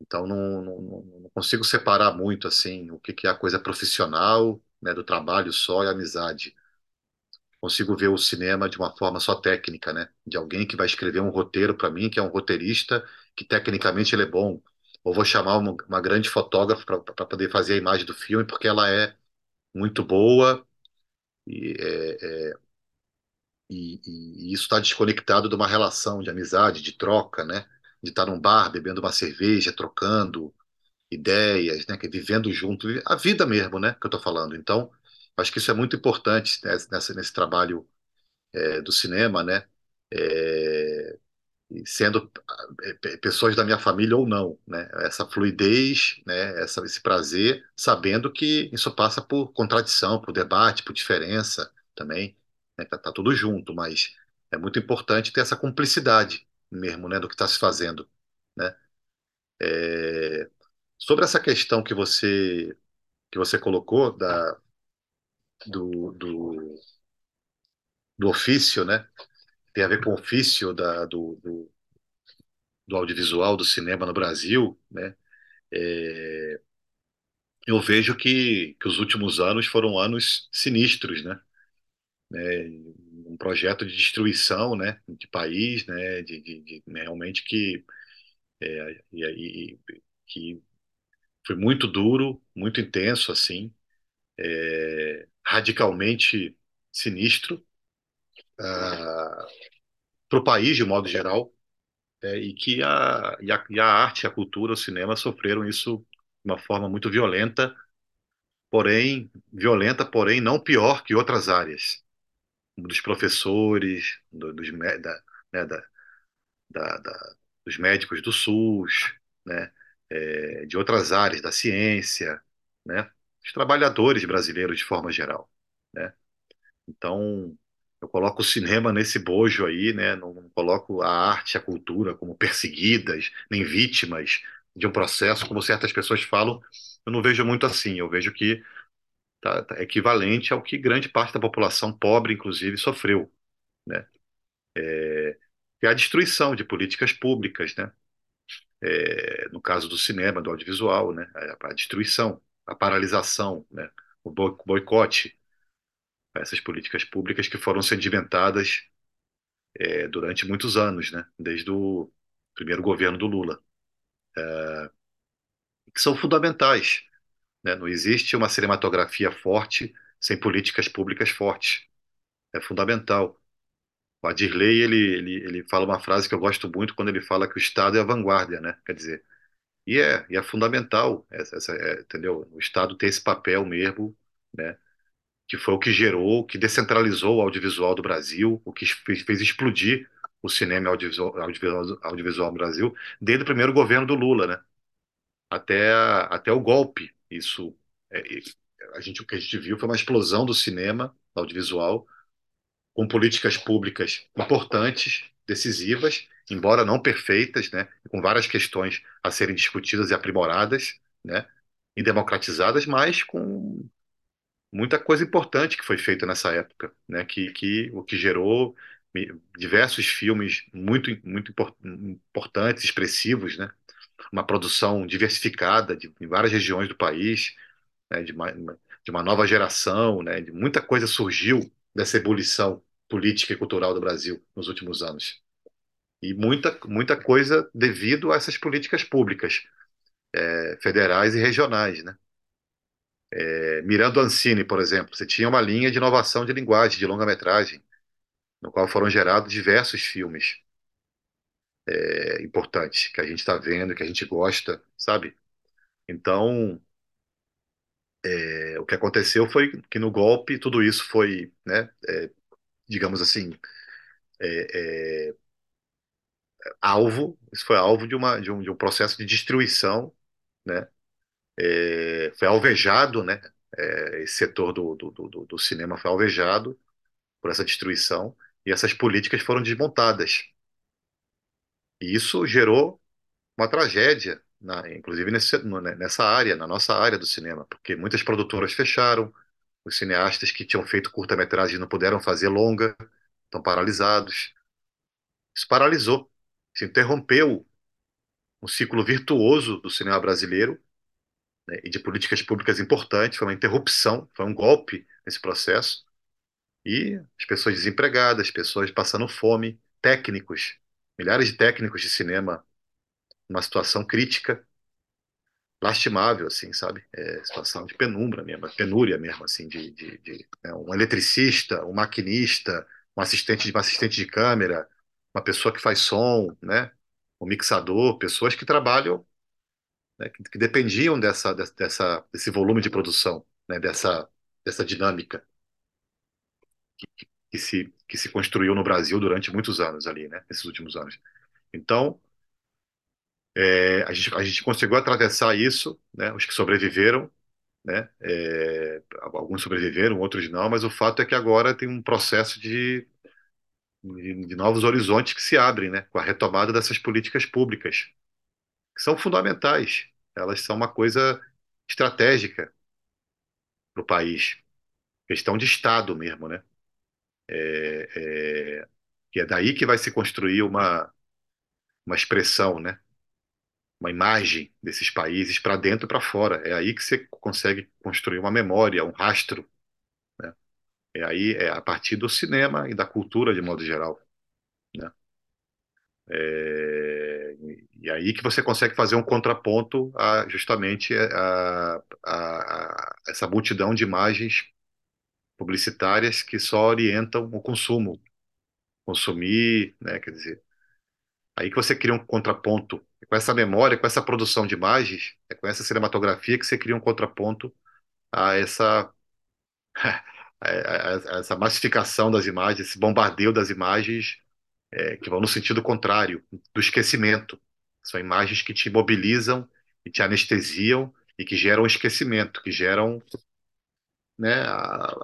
Então não, não, não consigo separar muito assim o que que é a coisa profissional, né, do trabalho só e amizade. Consigo ver o cinema de uma forma só técnica, né? De alguém que vai escrever um roteiro para mim, que é um roteirista, que tecnicamente ele é bom. Ou vou chamar uma, uma grande fotógrafa para poder fazer a imagem do filme, porque ela é muito boa e, é, é, e, e isso está desconectado de uma relação de amizade, de troca, né? De estar num bar bebendo uma cerveja, trocando ideias, né? Vivendo junto, a vida mesmo, né? Que eu estou falando. Então, acho que isso é muito importante né, nessa, nesse trabalho é, do cinema, né? É, sendo é, pessoas da minha família ou não, né? Essa fluidez, né? Essa, esse prazer, sabendo que isso passa por contradição, por debate, por diferença também, né? Tá, tá tudo junto, mas é muito importante ter essa cumplicidade mesmo, né? Do que está se fazendo, né? É, sobre essa questão que você que você colocou da do, do, do ofício, né? Tem a ver com o ofício da, do, do do audiovisual, do cinema no Brasil, né? É, eu vejo que, que os últimos anos foram anos sinistros, né? É, um projeto de destruição, né? De país, né? De, de, de né, realmente que é, e, e, que foi muito duro, muito intenso, assim, é, radicalmente sinistro para o país de modo geral é, e que a, e a, e a arte, a cultura, o cinema sofreram isso de uma forma muito violenta, porém, violenta, porém não pior que outras áreas, dos professores, do, dos, da, né, da, da, da, dos médicos do SUS, né, é, de outras áreas, da ciência, né, os trabalhadores brasileiros de forma geral, né. Então, eu coloco o cinema nesse bojo aí, né? Não, não coloco a arte, a cultura como perseguidas, nem vítimas de um processo, como certas pessoas falam. Eu não vejo muito assim. Eu vejo que tá, tá equivalente ao que grande parte da população pobre, inclusive, sofreu, né? É, é a destruição de políticas públicas, né? É, no caso do cinema, do audiovisual, né? A, a destruição, a paralisação, né? O boicote essas políticas públicas que foram sedimentadas é, durante muitos anos, né? Desde o primeiro governo do Lula, é, que são fundamentais, né? Não existe uma cinematografia forte sem políticas públicas fortes. É fundamental. O Adirley, ele, ele, ele fala uma frase que eu gosto muito quando ele fala que o Estado é a vanguarda, né? Quer dizer, e é, e é fundamental, essa, essa, é, entendeu? O Estado tem esse papel mesmo, né? que foi o que gerou, que descentralizou o audiovisual do Brasil, o que fez, fez explodir o cinema audiovisual, audiovisual, audiovisual no Brasil, desde o primeiro governo do Lula, né? Até, até o golpe. Isso, é, a gente, o que a gente viu foi uma explosão do cinema audiovisual, com políticas públicas importantes, decisivas, embora não perfeitas, né? Com várias questões a serem discutidas e aprimoradas, né? E democratizadas, mas com muita coisa importante que foi feita nessa época, né? Que, que o que gerou diversos filmes muito muito importantes, expressivos, né? Uma produção diversificada de, em várias regiões do país, né? de, uma, de uma nova geração, né? De muita coisa surgiu dessa ebulição política e cultural do Brasil nos últimos anos. E muita, muita coisa devido a essas políticas públicas, é, federais e regionais, né? É, Mirando Ancini, por exemplo, você tinha uma linha de inovação de linguagem, de longa-metragem, no qual foram gerados diversos filmes é, importantes, que a gente está vendo, que a gente gosta, sabe? Então, é, o que aconteceu foi que no golpe tudo isso foi, né, é, digamos assim, é, alvo, isso foi alvo de, uma, de, um, de um processo de destruição, né? É, foi alvejado, né? É, esse setor do, do, do, do, cinema foi alvejado por essa destruição e essas políticas foram desmontadas. E isso gerou uma tragédia, na, inclusive nesse, né, nessa área, na nossa área do cinema, porque muitas produtoras fecharam, os cineastas que tinham feito curta-metragem não puderam fazer longa, estão paralisados. Isso paralisou, isso interrompeu um ciclo virtuoso do cinema brasileiro né, e de políticas públicas importantes, foi uma interrupção, foi um golpe nesse processo. E as pessoas desempregadas, pessoas passando fome, técnicos, milhares de técnicos de cinema numa situação crítica, lastimável, assim, sabe? É, situação de penumbra mesmo, penúria mesmo, assim, de, de, de né? um eletricista, um maquinista, um assistente de um assistente de câmera, uma pessoa que faz som, né? Um mixador, pessoas que trabalham, né? que, que dependiam dessa, dessa, desse volume de produção, né? Dessa, dessa dinâmica que se, que se construiu no Brasil durante muitos anos ali, né? Nesses últimos anos. Então, é, a gente, a gente conseguiu atravessar isso, né? Os que sobreviveram, né? É, alguns sobreviveram, outros não, mas o fato é que agora tem um processo de, de, de novos horizontes que se abrem, né? Com a retomada dessas políticas públicas, que são fundamentais. Elas são uma coisa estratégica para o país, questão de Estado mesmo, né? É, é, que é daí que vai se construir uma, uma expressão, né? Uma imagem desses países para dentro e para fora. É aí que você consegue construir uma memória, um rastro? É aí é a partir do cinema e da cultura de modo geral, né? É, e aí que você consegue fazer um contraponto a justamente a, a, a essa multidão de imagens publicitárias que só orientam o consumo, consumir, né? Quer dizer, Aí que você cria um contraponto. É com essa memória, com essa produção de imagens, é com essa cinematografia que você cria um contraponto a essa, essa massificação das imagens, esse bombardeio das imagens, é, que vão no sentido contrário, do esquecimento. São imagens que te mobilizam e te anestesiam e que geram esquecimento, que geram, né, a,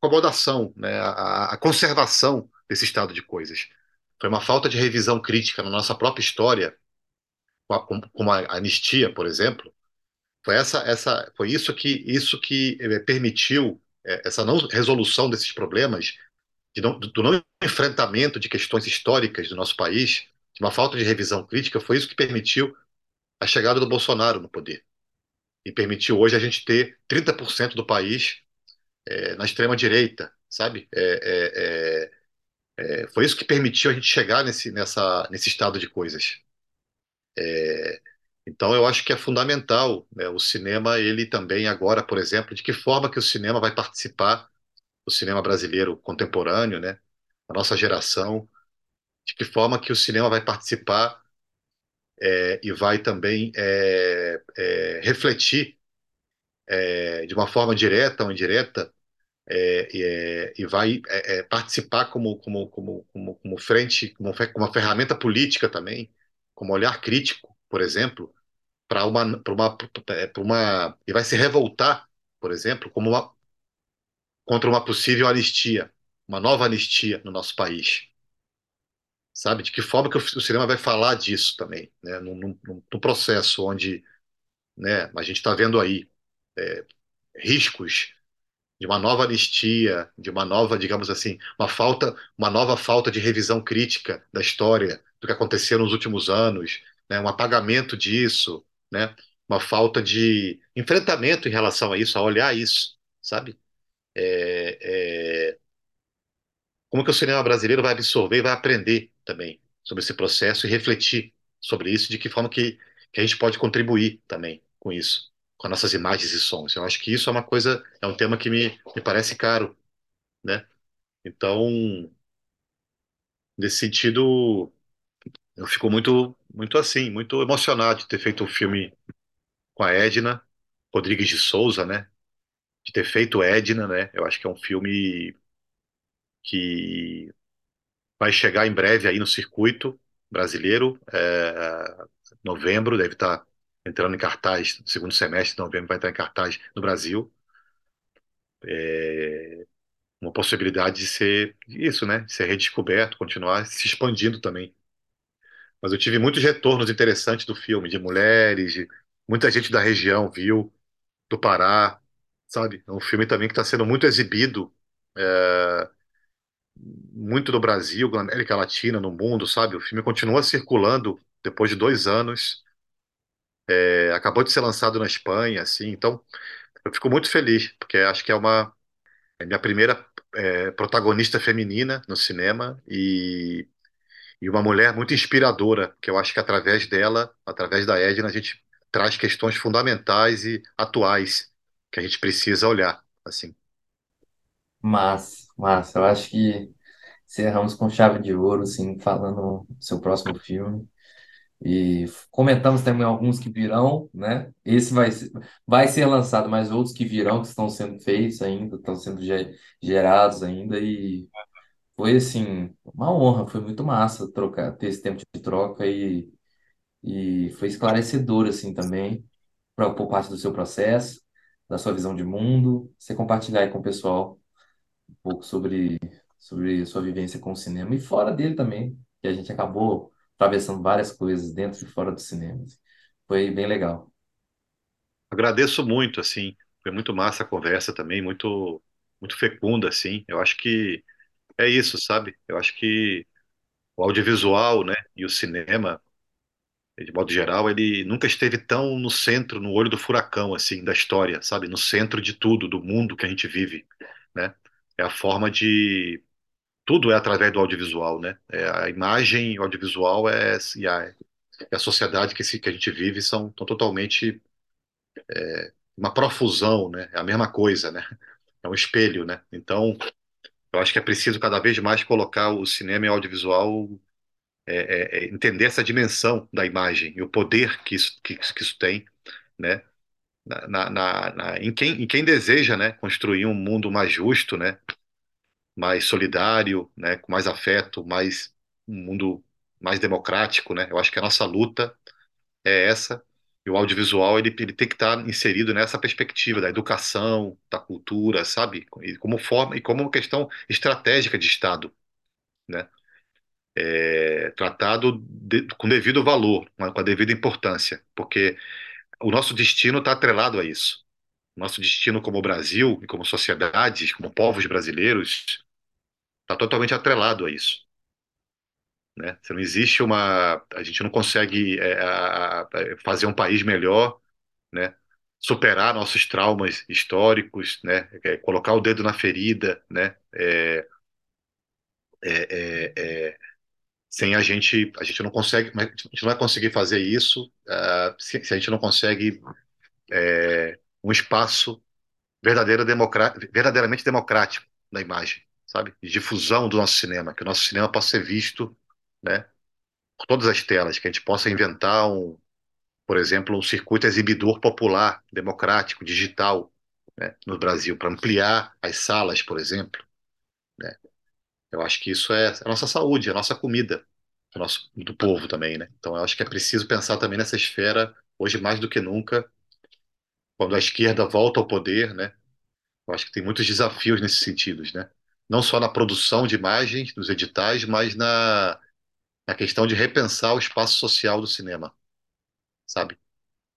acomodação, né, a, a conservação desse estado de coisas. Foi uma falta de revisão crítica na nossa própria história com- como a anistia, por exemplo, foi essa, essa, foi isso que isso que eh, permitiu essa não resolução desses problemas, de não, do não enfrentamento de questões históricas do nosso país, de uma falta de revisão crítica, foi isso que permitiu a chegada do Bolsonaro no poder e permitiu hoje a gente ter 30% do país eh, na extrema direita, sabe? É, é, é, é, foi isso que permitiu a gente chegar nesse, nessa, nesse estado de coisas. É, Então, eu acho que é fundamental, né, o cinema, ele também agora, por exemplo, de que forma que o cinema vai participar, o cinema brasileiro contemporâneo, né, a nossa geração, de que forma que o cinema vai participar é, e vai também é, é, refletir é, de uma forma direta ou indireta é, é, e vai é, é, participar como, como, como, como, como frente, como uma ferramenta política também, como olhar crítico, por exemplo para uma, para uma, para uma, e vai se revoltar, por exemplo, como uma, contra uma possível anistia, uma nova anistia no nosso país. Sabe? De que forma que o, cinema vai falar disso também, né? Num, num processo onde, né, a gente está vendo aí é, riscos de uma nova anistia, de uma nova, digamos assim, uma falta, uma nova falta de revisão crítica da história, do que aconteceu nos últimos anos, né? Um apagamento disso, né? Uma falta de enfrentamento em relação a isso, a olhar isso, sabe? É, é, como que o cinema brasileiro vai absorver vai aprender também sobre esse processo e refletir sobre isso, de que forma que, que a gente pode contribuir também com isso, com as nossas imagens e sons. Eu acho que isso é uma coisa, é um tema que me, me parece caro, né? Então, nesse sentido, eu fico muito, muito assim, muito emocionado de ter feito um filme com a Edna Rodrigues de Souza, né? De ter feito Edna, né? Eu acho que é um filme que vai chegar em breve aí no circuito brasileiro, é, novembro, deve estar entrando em cartaz, segundo semestre de novembro vai entrar em cartaz no Brasil. É uma possibilidade de ser isso, né? De ser redescoberto, continuar se expandindo também. Mas eu tive muitos retornos interessantes do filme, de mulheres, de muita gente da região viu, do Pará, sabe? É um filme também que está sendo muito exibido, é, muito no Brasil, na América Latina, no mundo, sabe? O filme continua circulando depois de dois anos, é, acabou de ser lançado na Espanha, assim, então eu fico muito feliz, porque acho que é uma é minha primeira é, protagonista feminina no cinema e, e uma mulher muito inspiradora, que eu acho que através dela, através da Edna, a gente traz questões fundamentais e atuais que a gente precisa olhar, assim. Mas, mas eu acho que encerramos com chave de ouro, assim, falando do seu próximo filme. E comentamos também alguns que virão, né? Esse vai ser, vai ser lançado, mas outros que virão, que estão sendo feitos ainda, estão sendo ge- gerados ainda. E foi, assim, uma honra, foi muito massa trocar, ter esse tempo de troca e, e foi esclarecedor, assim, também, pra, por parte do seu processo, da sua visão de mundo, você compartilhar aí com o pessoal um pouco sobre, sobre sua vivência com o cinema e fora dele também, que a gente acabou atravessando várias coisas dentro e fora do cinema. assim. Foi bem legal. Agradeço muito, assim, foi muito massa a conversa também, muito, muito fecunda, assim. Eu acho que é isso, sabe? Eu acho que o audiovisual, né, e o cinema, de modo geral, ele nunca esteve tão no centro, no olho do furacão, assim, da história, sabe? No centro de tudo, do mundo que a gente vive, né? É a forma de tudo é através do audiovisual, né? É, a imagem, o audiovisual é, e a, e a sociedade que, se, que a gente vive são, tão totalmente uma profusão, né? É a mesma coisa, né? É um espelho, né? Então, eu acho que é preciso cada vez mais colocar o cinema e o audiovisual, é, é, é, entender essa dimensão da imagem e o poder que isso, que, que isso tem, né? Na, na, na- em quem, em quem deseja, né? Construir um mundo mais justo, né? Mais solidário, né? Com mais afeto, mais um mundo mais democrático, né? Eu acho que a nossa luta é essa. E o audiovisual ele, ele tem que estar inserido nessa perspectiva da educação, da cultura, sabe? E como forma e como questão estratégica de Estado, né? É, tratado de- com devido valor, com a devida importância, porque o nosso destino está atrelado a isso. Nosso destino como Brasil e como sociedades, como povos brasileiros, está totalmente atrelado a isso, né? Não existe uma, a gente não consegue é, a- a- fazer um país melhor né? Superar nossos traumas históricos, né? É, colocar o dedo na ferida, né? É, é, é, é, sem a gente, a gente não consegue, a gente não vai conseguir fazer isso ah, se, se a gente não consegue um espaço verdadeiro democrá- verdadeiramente democrático na imagem, sabe? Difusão do nosso cinema, que o nosso cinema possa ser visto, né? Por todas as telas, que a gente possa inventar um por exemplo, um circuito exibidor popular, democrático, digital, né, no Brasil, para ampliar as salas, por exemplo, né? Eu acho que isso é a nossa saúde, a nossa comida, do nosso, do povo também, né? Então, eu acho que é preciso pensar também nessa esfera, hoje mais do que nunca, quando a esquerda volta ao poder, né? Eu acho que tem muitos desafios nesses sentidos, né? Não só na produção de imagens, nos editais, mas na, na questão de repensar o espaço social do cinema, sabe?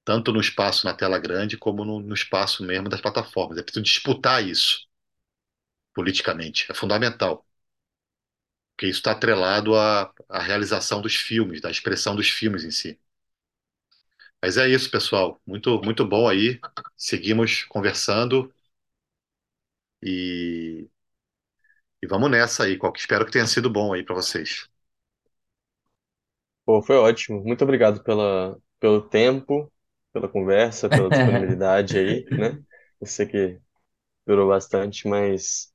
tanto no espaço na tela grande como no, no espaço mesmo das plataformas. É preciso disputar isso politicamente, é fundamental, porque isso está atrelado à, à realização dos filmes, da expressão dos filmes em si. Mas é isso, pessoal. Muito, muito bom aí. Seguimos conversando e, e vamos nessa aí. Qual- Espero que tenha sido bom aí para vocês. Pô, foi ótimo. Muito obrigado pela, pelo tempo, pela conversa, pela disponibilidade aí, né? Eu sei que durou bastante, mas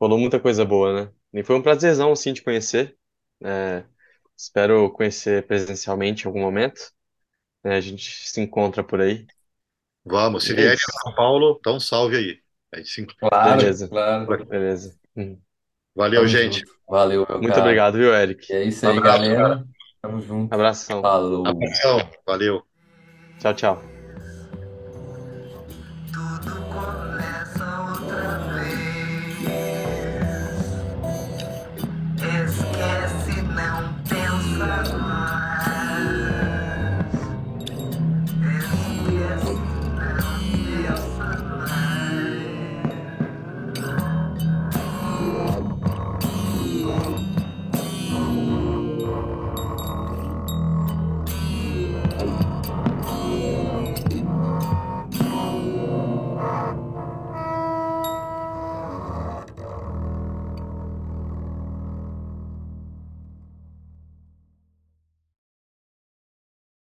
rolou muita coisa boa, né? E foi um prazerzão, sim, te conhecer. É, espero conhecer presencialmente em algum momento. né? A gente se encontra por aí. Vamos, se E é vier isso. a São Paulo, dá um salve aí. A gente se... Claro, Beleza, claro. beleza. Hum. Valeu, Tamo gente. junto. Valeu, meu Muito cara. obrigado, viu, Eric? E é isso Um aí, abraço, galera. Tamo junto. Abração. Falou. Abração. Valeu. Tchau, tchau.